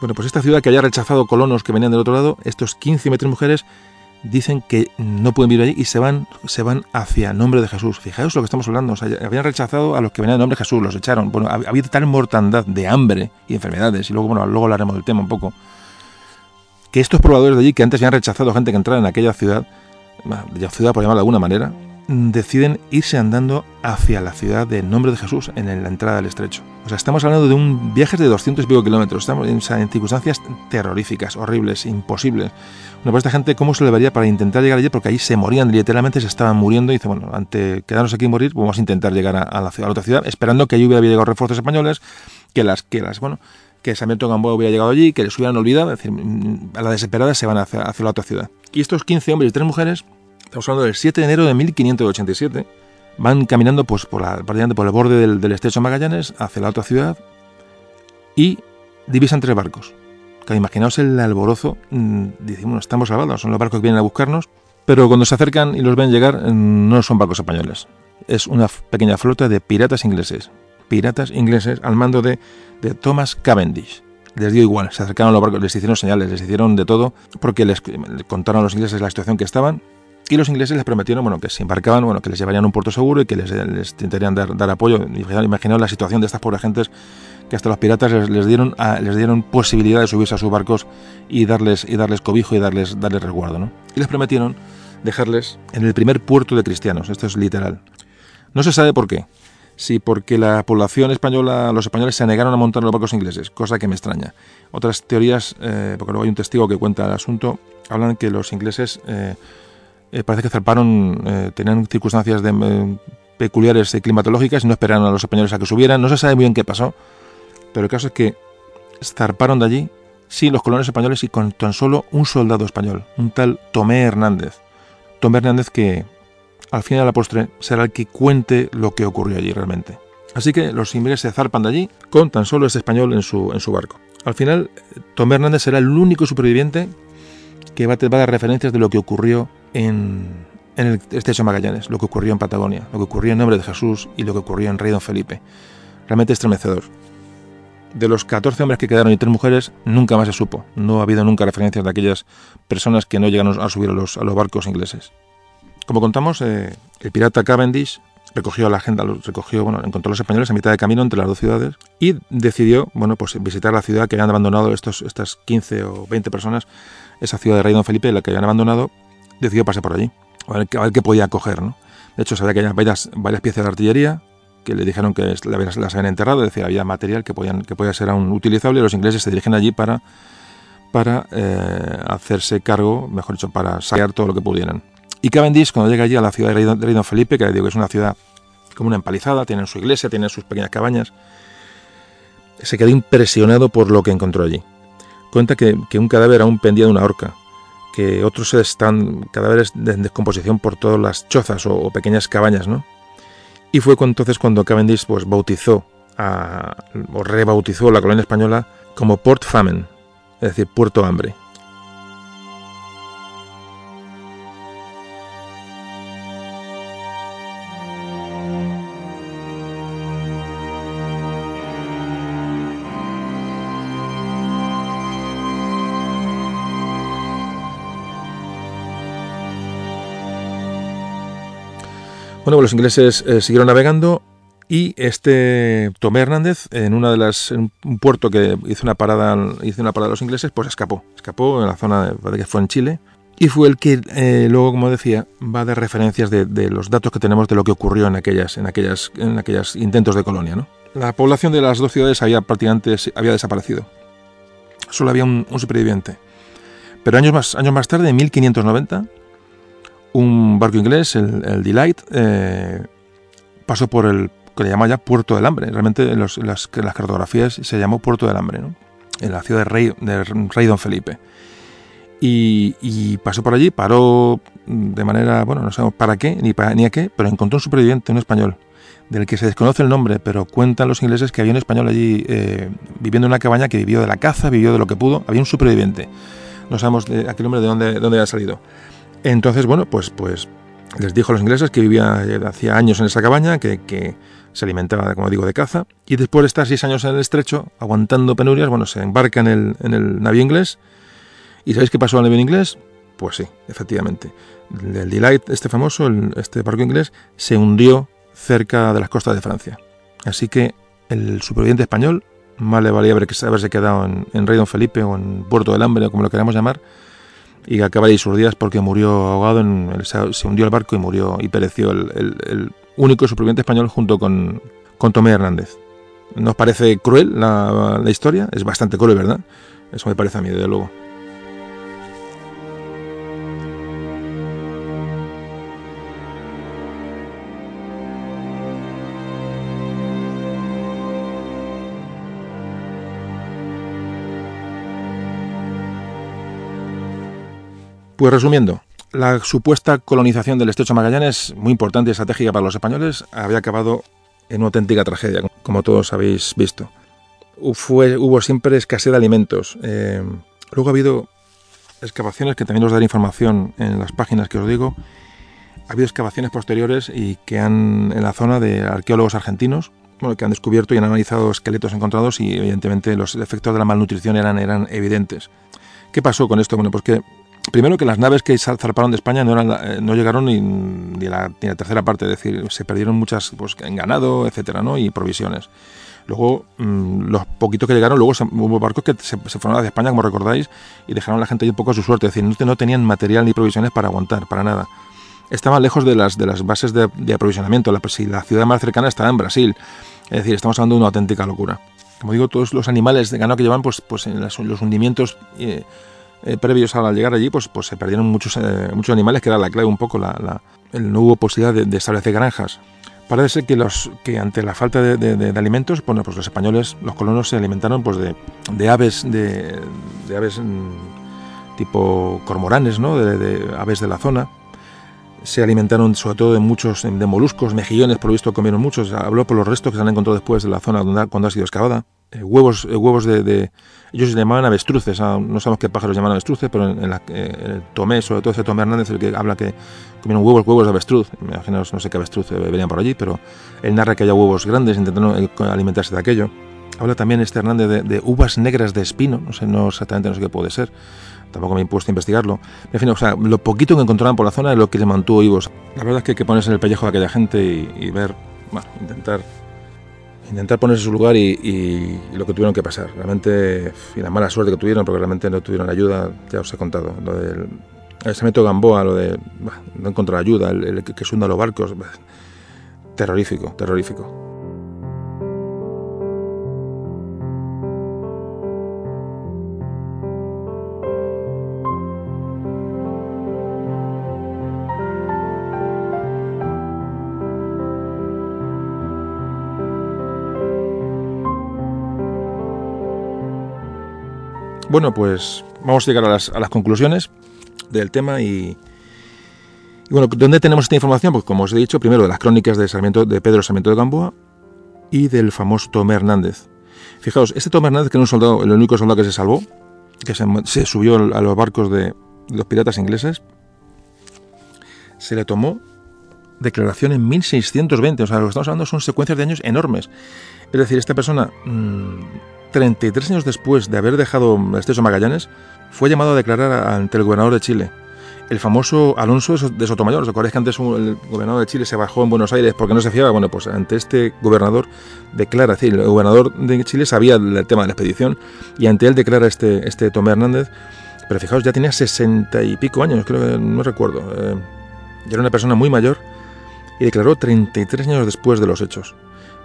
Bueno, pues esta ciudad que haya rechazado colonos que venían del otro lado, estos 15 y 3 mujeres dicen que no pueden vivir allí y se van, se van hacia nombre de Jesús. Fijaos lo que estamos hablando. habían rechazado a los que venían en nombre de Jesús, los echaron. Bueno, había tal mortandad de hambre y enfermedades, y luego, bueno, luego hablaremos del tema un poco, que estos pobladores de allí, que antes habían rechazado gente que entrara en aquella ciudad, ciudad por llamarla de alguna manera, deciden irse andando hacia la ciudad de Nombre de Jesús en la entrada del estrecho. O sea, estamos hablando de un viaje de 200 y pico kilómetros. Estamos en, circunstancias terroríficas, horribles, imposibles. Una pues esta gente, ¿cómo se le vería para intentar llegar allí? Porque ahí se morían, literalmente se estaban muriendo. Y dice, bueno, ante quedarnos aquí y morir, vamos a intentar llegar a, la, ciudad, a la otra ciudad, esperando que allí hubiera llegado refuerzos españoles, que las, que las, bueno, que Sarmiento Gamboa hubiera llegado allí, que les hubieran olvidado, es decir, a la desesperada se van hacia, hacia la otra ciudad. Y estos 15 hombres y 3 mujeres estamos hablando del 7 de enero de 1587, van caminando pues, por, la, por el borde del, estrecho Magallanes hacia la otra ciudad y divisan tres barcos. Que imaginaos el alborozo, mm, decimos, estamos salvados, son los barcos que vienen a buscarnos, pero cuando se acercan y los ven llegar, mm, no son barcos españoles. Es una pequeña flota de piratas ingleses. Piratas ingleses al mando de, de Thomas Cavendish les dio igual, se acercaron a los barcos, les hicieron señales, les hicieron de todo, porque les contaron a los ingleses la situación que estaban y los ingleses les prometieron bueno, que se embarcaban, bueno, que les llevarían un puerto seguro y que les, intentarían dar, apoyo. Imaginaos la situación de estas pobres gentes que que hasta los piratas les, dieron, les dieron posibilidad de subirse a sus barcos y darles, y darles cobijo y darles, darles resguardo. ¿no? Y les prometieron dejarles en el primer puerto de cristianos, esto es literal. No se sabe por qué, si porque la población española, los españoles se negaron a montar los barcos ingleses, cosa que me extraña. Otras teorías, eh, porque luego hay un testigo que cuenta el asunto, hablan que los ingleses eh, eh, parece que zarparon, tenían circunstancias de, peculiares climatológicas y no esperaron a los españoles a que subieran. No se sabe muy bien qué pasó, pero el caso es que zarparon de allí, sí, los colonos españoles y con tan solo un soldado español, un tal Tomé Hernández. Tomé Hernández que al final de la postre será el que cuente lo que ocurrió allí realmente. Así que los ingleses se zarpan de allí con tan solo este español en su, en su barco. Al final, Tomé Hernández será el único superviviente que va a dar referencias de lo que ocurrió en, en el estrecho Magallanes, lo que ocurrió en Patagonia, lo que ocurrió en nombre de Jesús y lo que ocurrió en Rey Don Felipe. Realmente estremecedor. De los 14 hombres que quedaron y tres mujeres, nunca más se supo. No ha habido nunca referencias de aquellas personas que no llegaron a subir a los, barcos ingleses. Como contamos, eh, el pirata Cavendish recogió la gente, recogió, bueno, encontró a los españoles a mitad de camino entre las dos ciudades y decidió, bueno, pues visitar la ciudad que habían abandonado estos, estas 15 o 20 personas, esa ciudad de Rey Don Felipe, la que habían abandonado, decidió pasar por allí a ver, qué podía coger, ¿no? De hecho, sabía que había varias, piezas de artillería que le dijeron que las habían enterrado, es decir, había material que, podían, que podía ser aún utilizable y los ingleses se dirigen allí para, para eh, hacerse cargo, mejor dicho, para saquear todo lo que pudieran. Y Cavendish, cuando llega allí a la ciudad de Rey Don Felipe, que digo que es una ciudad como una empalizada, tienen su iglesia, tienen sus pequeñas cabañas, se quedó impresionado por lo que encontró allí. Cuenta que, que un cadáver aún pendía de una horca, que otros están cadáveres en descomposición por todas las chozas o, pequeñas cabañas, ¿no? Y fue entonces cuando Cavendish pues, bautizó o rebautizó la colonia española como Port Famine, es decir, Puerto Hambre. Bueno, pues los ingleses eh, siguieron navegando y este Tomé Hernández, en una de las un puerto que hizo una parada, hizo una parada de los ingleses, pues escapó. Escapó en la zona de, que fue en Chile y fue el que eh, luego, como decía, va de referencias de, los datos que tenemos de lo que ocurrió en aquellas, en aquellas, en aquellas intentos de colonia. ¿no? La población de las dos ciudades había prácticamente había desaparecido. Solo había un, un superviviente. Pero años más, años más tarde, en 1590, un barco inglés, el, Delight, eh, pasó por el que le llama ya Puerto del Hambre. Realmente en, las, cartografías se llamó Puerto del Hambre, ¿no? en la ciudad de Rey Don Felipe. Y, pasó por allí, paró de manera, bueno, no sabemos para qué ni, para, ni a qué, pero encontró un superviviente, un español, del que se desconoce el nombre, pero cuentan los ingleses que había un español allí eh, viviendo en una cabaña que vivió de la caza, vivió de lo que pudo, había un superviviente. No sabemos de aquel hombre de dónde, de dónde había salido. Entonces, bueno, pues, pues les dijo a los ingleses que vivía eh, hacía años en esa cabaña, que, se alimentaba, como digo, de caza, y después de estar seis años en el estrecho, aguantando penurias, bueno, se embarca en el, en el navío inglés. ¿Y sabéis qué pasó al navío inglés? Pues sí, efectivamente. El Delight, este famoso, este barco inglés, se hundió cerca de las costas de Francia. Así que el superviviente español, más le valía haberse quedado en, en Rey Don Felipe o en Puerto del Hambre, como lo queramos llamar, y acaba sus días porque murió ahogado, se, hundió el barco y murió y pereció el, único superviviente español junto con, con Tomé Hernández. ¿Nos parece cruel la, la historia? Es bastante cruel, ¿verdad? Eso me parece a mí, desde luego. Pues resumiendo, la supuesta colonización del estrecho Magallanes, muy importante y estratégica para los españoles, había acabado en una auténtica tragedia, como todos habéis visto. Fue, hubo siempre escasez de alimentos. Eh, luego ha habido excavaciones que también os daré información en las páginas que os digo. Ha habido excavaciones posteriores y que han en la zona de arqueólogos argentinos, bueno, que han descubierto y han analizado esqueletos encontrados y evidentemente los efectos de la malnutrición eran, eran evidentes. ¿Qué pasó con esto? Bueno, pues que Primero que las naves que zarparon de España no, eran, eh, no llegaron ni, ni, la, la, tercera parte, es decir, se perdieron muchas pues, en ganado, etcétera, ¿no? y provisiones. Luego, mmm, los poquitos que llegaron, luego hubo barcos que se, fueron hacia España, como recordáis, y dejaron a la gente ahí un poco a su suerte, es decir, no, tenían material ni provisiones para aguantar, para nada estaban lejos de las, de las bases de, aprovisionamiento. La, la ciudad más cercana estaba en Brasil. Es decir, estamos hablando de una auténtica locura. Como digo, todos los animales de ganado que llevan, pues, pues en los hundimientos eh, eh, previos al llegar allí, pues, pues se perdieron muchos, eh, muchos animales, que era la clave un poco, la, la el, no hubo posibilidad de, de, establecer granjas. Parece ser que, los, que ante la falta de, de, alimentos, bueno, pues los españoles, los colonos se alimentaron pues de, aves, de, aves mmm, tipo cormoranes, ¿no? de aves de la zona, se alimentaron sobre todo de muchos de moluscos, mejillones, por lo visto comieron muchos. Habló por los restos que se han encontrado después de la zona donde, cuando ha sido excavada. Eh, huevos, eh, huevos de, de, ellos se llamaban avestruces, ah, no sabemos qué pájaros llaman avestruces, pero en, en, la, eh, el Tomé, sobre todo ese Tomé Hernández, el que habla que comieron huevos, huevos de avestruz. Me imagino, no sé qué avestruz venían por allí, pero él narra que haya huevos grandes intentando alimentarse de aquello. Habla también este Hernández de, de uvas negras de espino, no sé, no exactamente no sé qué puede ser tampoco me he puesto a investigarlo. En fin, o sea, lo poquito que encontraban por la zona es lo que les mantuvo vivos. La verdad es que hay que ponerse en el pellejo de aquella gente y, y ver, bueno, intentar intentar ponerse en su lugar y, y, y, lo que tuvieron que pasar. Realmente, y la mala suerte que tuvieron, porque realmente no tuvieron ayuda, ya os he contado. Lo del ese método Gamboa, lo de bah, no encontrar ayuda, el, el que, se los barcos, bah, terrorífico, terrorífico. Bueno, pues vamos a llegar a las, conclusiones del tema y, y, bueno, ¿dónde tenemos esta información? Pues como os he dicho, primero de las crónicas de, Pedro Sarmiento de Gamboa y del famoso Tomé Hernández. Fijaos, este Tomé Hernández, que era un soldado, el único soldado que se salvó, que se, subió a los barcos de, los piratas ingleses, se le tomó declaración en 1620. O sea, lo que estamos hablando son secuencias de años enormes. Es decir, esta persona mmm, 33 años después de haber dejado el estrecho Magallanes, fue llamado a declarar ante el gobernador de Chile, el famoso Alonso de Sotomayor. ¿Os acordáis que antes el gobernador de Chile se bajó en Buenos Aires porque no se fiaba? Bueno, pues ante este gobernador declara, es decir, el gobernador de Chile sabía el tema de la expedición y ante él declara este, este Tomé Hernández, pero fijaos, ya tenía sesenta y pico años, creo que no recuerdo. Eh, ya era una persona muy mayor y declaró 33 años después de los hechos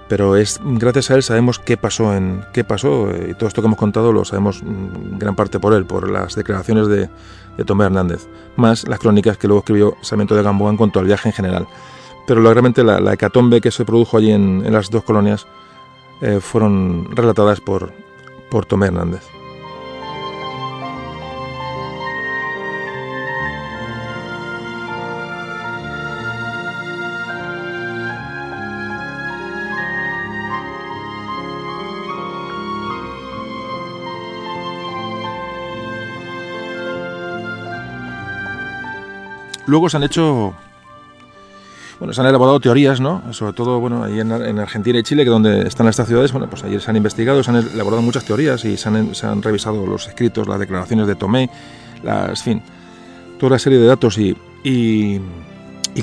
pero es gracias a él sabemos qué pasó en qué pasó y todo esto que hemos contado lo sabemos mm, gran parte por él por las declaraciones de, Tomé Hernández más las crónicas que luego escribió Sarmiento de Gamboa en cuanto al viaje en general. Pero realmente la, la hecatombe que se produjo allí en, en las dos colonias eh, fueron relatadas por por Tomé Hernández Luego se han hecho, bueno, se han elaborado teorías, ¿no? Sobre todo, bueno, ahí en, en, Argentina y Chile, que donde están estas ciudades, bueno, pues ahí se han investigado, se han elaborado muchas teorías y se han, revisado los escritos, las declaraciones de Tomé, las, fin, toda una serie de datos y, y,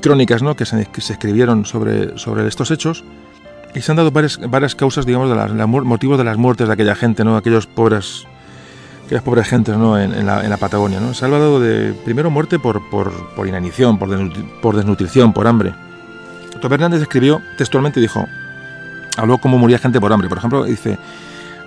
crónicas, ¿no? Que se, que se, escribieron sobre, sobre estos hechos y se han dado varias, varias causas, digamos, de la, motivos de las muertes de aquella gente, ¿no? Aquellos pobres aquellas pobres gentes ¿no? en, la, Patagonia. ¿no? Se ha hablado de, primero, muerte por, por, inanición, por, desnutri por, desnutrición, por hambre. Tomé Hernández escribió textualmente, dijo, habló cómo moría gente por hambre. Por ejemplo, dice,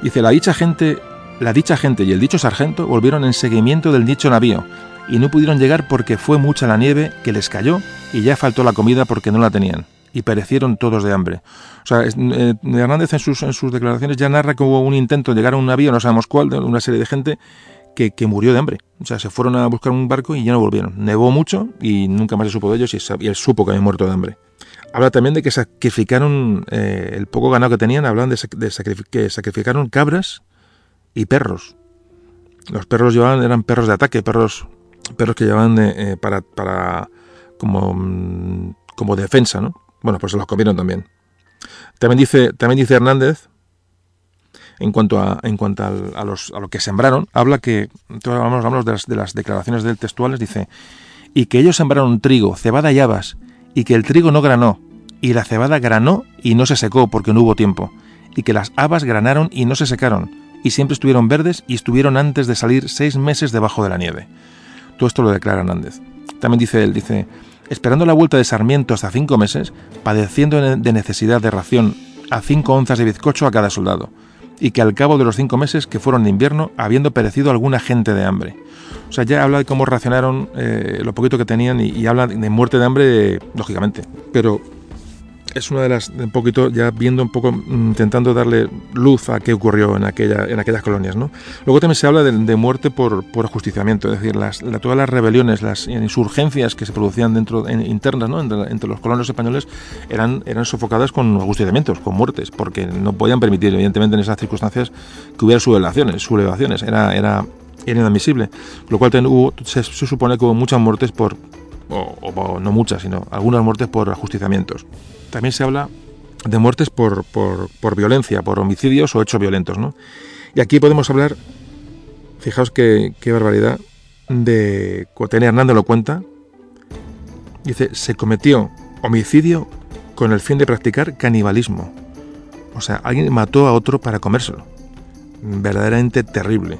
dice la dicha gente, la dicha gente y el dicho sargento volvieron en seguimiento del dicho navío y no pudieron llegar porque fue mucha la nieve que les cayó y ya faltó la comida porque no la tenían y perecieron todos de hambre. O sea, eh, Hernández en sus, en sus declaraciones ya narra que hubo un intento de llegar a un navío, no sabemos cuál, de una serie de gente que, que, murió de hambre. O sea, se fueron a buscar un barco y ya no volvieron. Nevó mucho y nunca más se supo de ellos y, y él supo que habían muerto de hambre. Habla también de que sacrificaron eh, el poco ganado que tenían, hablan de, de que sacrificaron cabras y perros. Los perros llevaban, eran perros de ataque, perros, perros que llevaban eh, para, para como, mm, como defensa, ¿no? Bueno, pues se los comieron también. También dice, también dice Hernández, en cuanto a, en cuanto a, los, a lo que sembraron, habla que, hablamos, hablamos de, las, de las declaraciones del textuales, dice, y que ellos sembraron trigo, cebada y habas, y que el trigo no granó, y la cebada granó y no se secó porque no hubo tiempo, y que las habas granaron y no se secaron, y siempre estuvieron verdes y estuvieron antes de salir seis meses debajo de la nieve. Todo esto lo declara Hernández. También dice él, dice, esperando la vuelta de Sarmiento hasta cinco meses, padeciendo de necesidad de ración a cinco onzas de bizcocho a cada soldado, y que al cabo de los cinco meses que fueron de invierno, habiendo perecido alguna gente de hambre. O sea, ya habla de cómo racionaron eh, lo poquito que tenían y, habla de muerte de hambre, lógicamente. Pero es una de las, un poquito, ya viendo un poco, mm, intentando darle luz a qué ocurrió en, aquella, en aquellas colonias. ¿no? Luego también se habla de, muerte por, por, ajusticiamiento, es decir, las, todas las rebeliones, las insurgencias que se producían dentro internas ¿no? entre, los colonos españoles eran, eran sofocadas con ajusticiamientos, con muertes, porque no podían permitir, evidentemente, en esas circunstancias que hubiera sublevaciones, sublevaciones. Era, era, era inadmisible. Lo cual hubo, se, supone que hubo muchas muertes por, o no muchas, sino algunas muertes por ajusticiamientos también se habla de muertes por, por, violencia, por homicidios o hechos violentos. ¿no? Y aquí podemos hablar, fijaos qué, qué barbaridad, de Cuatene Hernández lo cuenta. Dice, se cometió homicidio con el fin de practicar canibalismo. O sea, alguien mató a otro para comérselo. Verdaderamente terrible.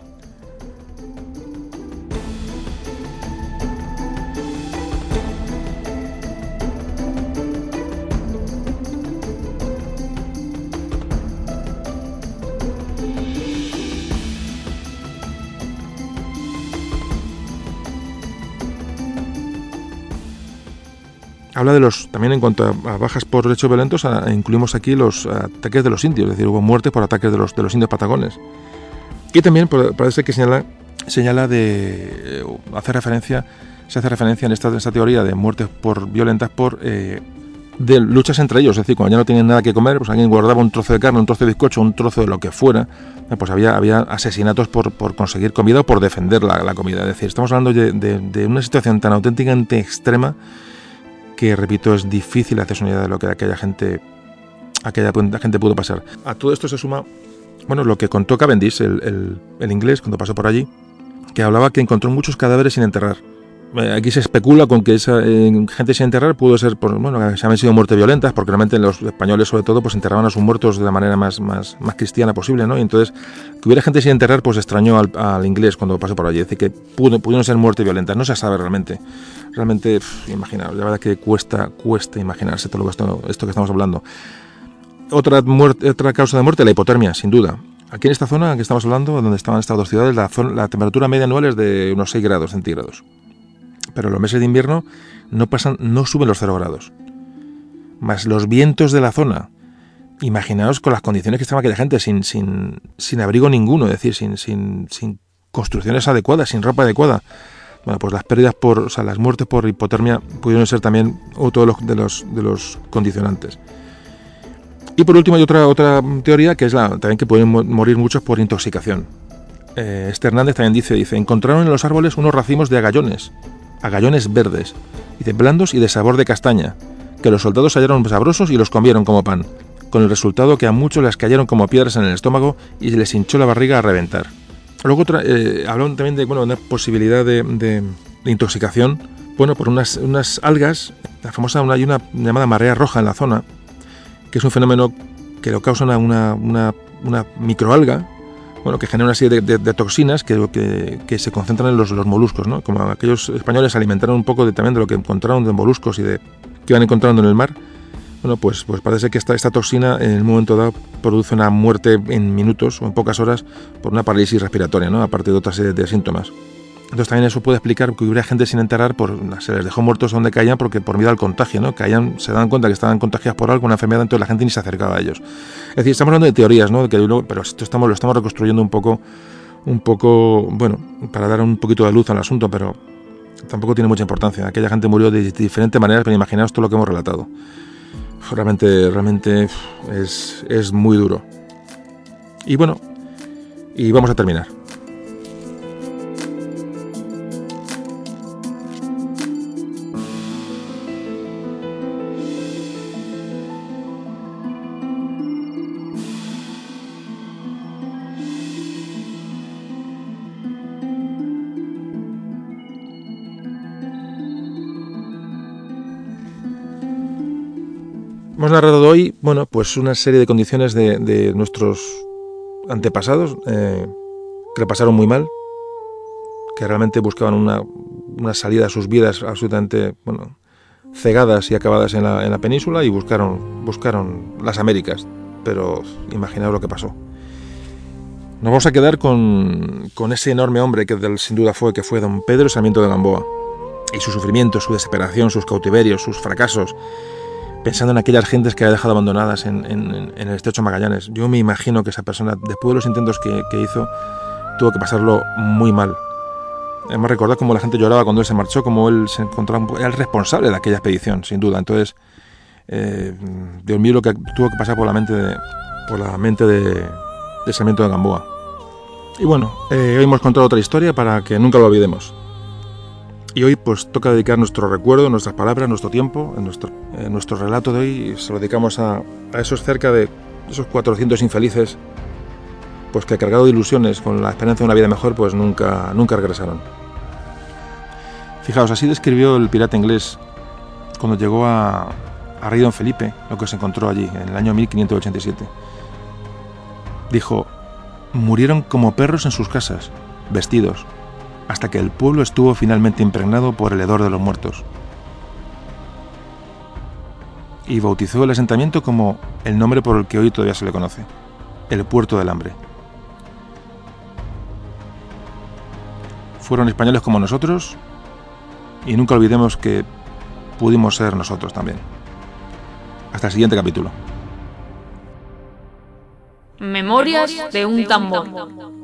De los, también en cuanto a, bajas por hechos violentos, incluimos aquí los ataques de los indios, es decir, hubo muerte por ataques de los, indios patagones. Y también parece que señala, señala de, eh, hace referencia, se hace referencia en esta, teoría de muertes por violentas por eh, de luchas entre ellos, es decir, cuando ya no tenían nada que comer, pues alguien guardaba un trozo de carne, un trozo de bizcocho, un trozo de lo que fuera, eh, pues había, asesinatos por, por conseguir comida o por defender la, comida. Es decir, estamos hablando de, de una situación tan auténticamente extrema que repito es difícil hacerse una idea de lo que aquella gente aquella gente pudo pasar. A todo esto se suma bueno lo que contó Cavendish, el, el, inglés, cuando pasó por allí, que hablaba que encontró muchos cadáveres sin enterrar. Aquí se especula con que esa gente sin enterrar pudo ser, por, bueno, que se habían sido muertes violentas, porque realmente los españoles, sobre todo, pues enterraban a sus muertos de la manera más, más, más cristiana posible, ¿no? Y entonces, que hubiera gente sin enterrar, pues extrañó al, inglés cuando pasó por allí. Decir, que pudo, pudieron ser muertes violentas, no se sabe realmente realmente, imaginaros, la verdad que cuesta, cuesta imaginarse todo esto, esto que estamos hablando. Otra, muerte, otra causa de muerte, la hipotermia, sin duda. Aquí en esta zona que estamos hablando, donde estaban estas dos ciudades, la, la temperatura media anual es de unos 6 grados centígrados. Pero los meses de invierno no pasan, no suben los 0 grados. Más los vientos de la zona. Imaginaos con las condiciones que estaba aquella gente, sin, sin, sin abrigo ninguno, es decir, sin, sin, sin construcciones adecuadas, sin ropa adecuada. Bueno, pues las pérdidas por, o sea, las muertes por hipotermia pudieron ser también otro de los, de los, de los condicionantes. Y por último hay otra, otra teoría que es la, también que pueden morir muchos por intoxicación. Eh, este Hernández también dice, dice, encontraron en los árboles unos racimos de agallones, agallones verdes, dice, blandos y de sabor de castaña, que los soldados hallaron sabrosos y los comieron como pan, con el resultado que a muchos les cayeron como piedras en el estómago y les hinchó la barriga a reventar. Luego eh, hablan también de bueno, una posibilidad de, intoxicación, bueno, por unas, unas algas, la famosa, hay una llamada marea roja en la zona, que es un fenómeno que lo causa una, una, una, microalga, bueno, que genera una serie de, toxinas que, que, se concentran en los, los, moluscos, ¿no? Como aquellos españoles alimentaron un poco de, también de lo que encontraron de moluscos y de que iban encontrando en el mar, bueno, pues, pues parece que esta, esta toxina en el momento dado produce una muerte en minutos o en pocas horas por una parálisis respiratoria, ¿no? aparte de otra serie de síntomas. Entonces también eso puede explicar que hubiera gente sin enterrar, por, se les dejó muertos donde caían porque por miedo al contagio, ¿no? Caían, se dan cuenta que estaban contagiados por algo, una enfermedad, entonces la gente ni se acercaba a ellos. Es decir, estamos hablando de teorías, ¿no? pero esto estamos, lo estamos reconstruyendo un poco, un poco, bueno, para dar un poquito de luz al asunto, pero tampoco tiene mucha importancia. Aquella gente murió de diferentes maneras, pero imaginaos todo lo que hemos relatado realmente, realmente es, es muy duro. Y bueno, y vamos a terminar. Hemos narrado hoy, bueno, pues una serie de condiciones de, nuestros antepasados eh, que pasaron muy mal, que realmente buscaban una, salida a sus vidas absolutamente, bueno, cegadas y acabadas en la, en la península y buscaron, buscaron las Américas. Pero imaginaos lo que pasó. Nos vamos a quedar con, con ese enorme hombre que sin duda fue, que fue don Pedro Sarmiento de Gamboa. Y su sufrimiento, su desesperación, sus cautiverios, sus fracasos, pensando en aquellas gentes que había dejado abandonadas en, en, el estrecho Magallanes. Yo me imagino que esa persona, después de los intentos que, que hizo, tuvo que pasarlo muy mal. Hemos recordado cómo la gente lloraba cuando él se marchó, cómo él se encontraba, era el responsable de aquella expedición, sin duda. Entonces, eh, Dios mío, lo que tuvo que pasar por la mente de, por la mente de, de Sarmiento de Gamboa. Y bueno, eh, hoy hemos contado otra historia para que nunca lo olvidemos. Y hoy pues toca dedicar nuestro recuerdo, nuestras palabras, nuestro tiempo, nuestro, nuestro relato de hoy se lo dedicamos a, a, esos cerca de esos 400 infelices pues que cargado de ilusiones con la esperanza de una vida mejor pues nunca, nunca regresaron. Fijaos, así describió el pirata inglés cuando llegó a, a Don Felipe lo que se encontró allí en el año 1587 dijo, murieron como perros en sus casas, vestidos, hasta que el pueblo estuvo finalmente impregnado por el hedor de los muertos. Y bautizó el asentamiento como el nombre por el que hoy todavía se le conoce, el Puerto del Hambre. Fueron españoles como nosotros y nunca olvidemos que pudimos ser nosotros también. Hasta el siguiente capítulo. Memorias de un tambor.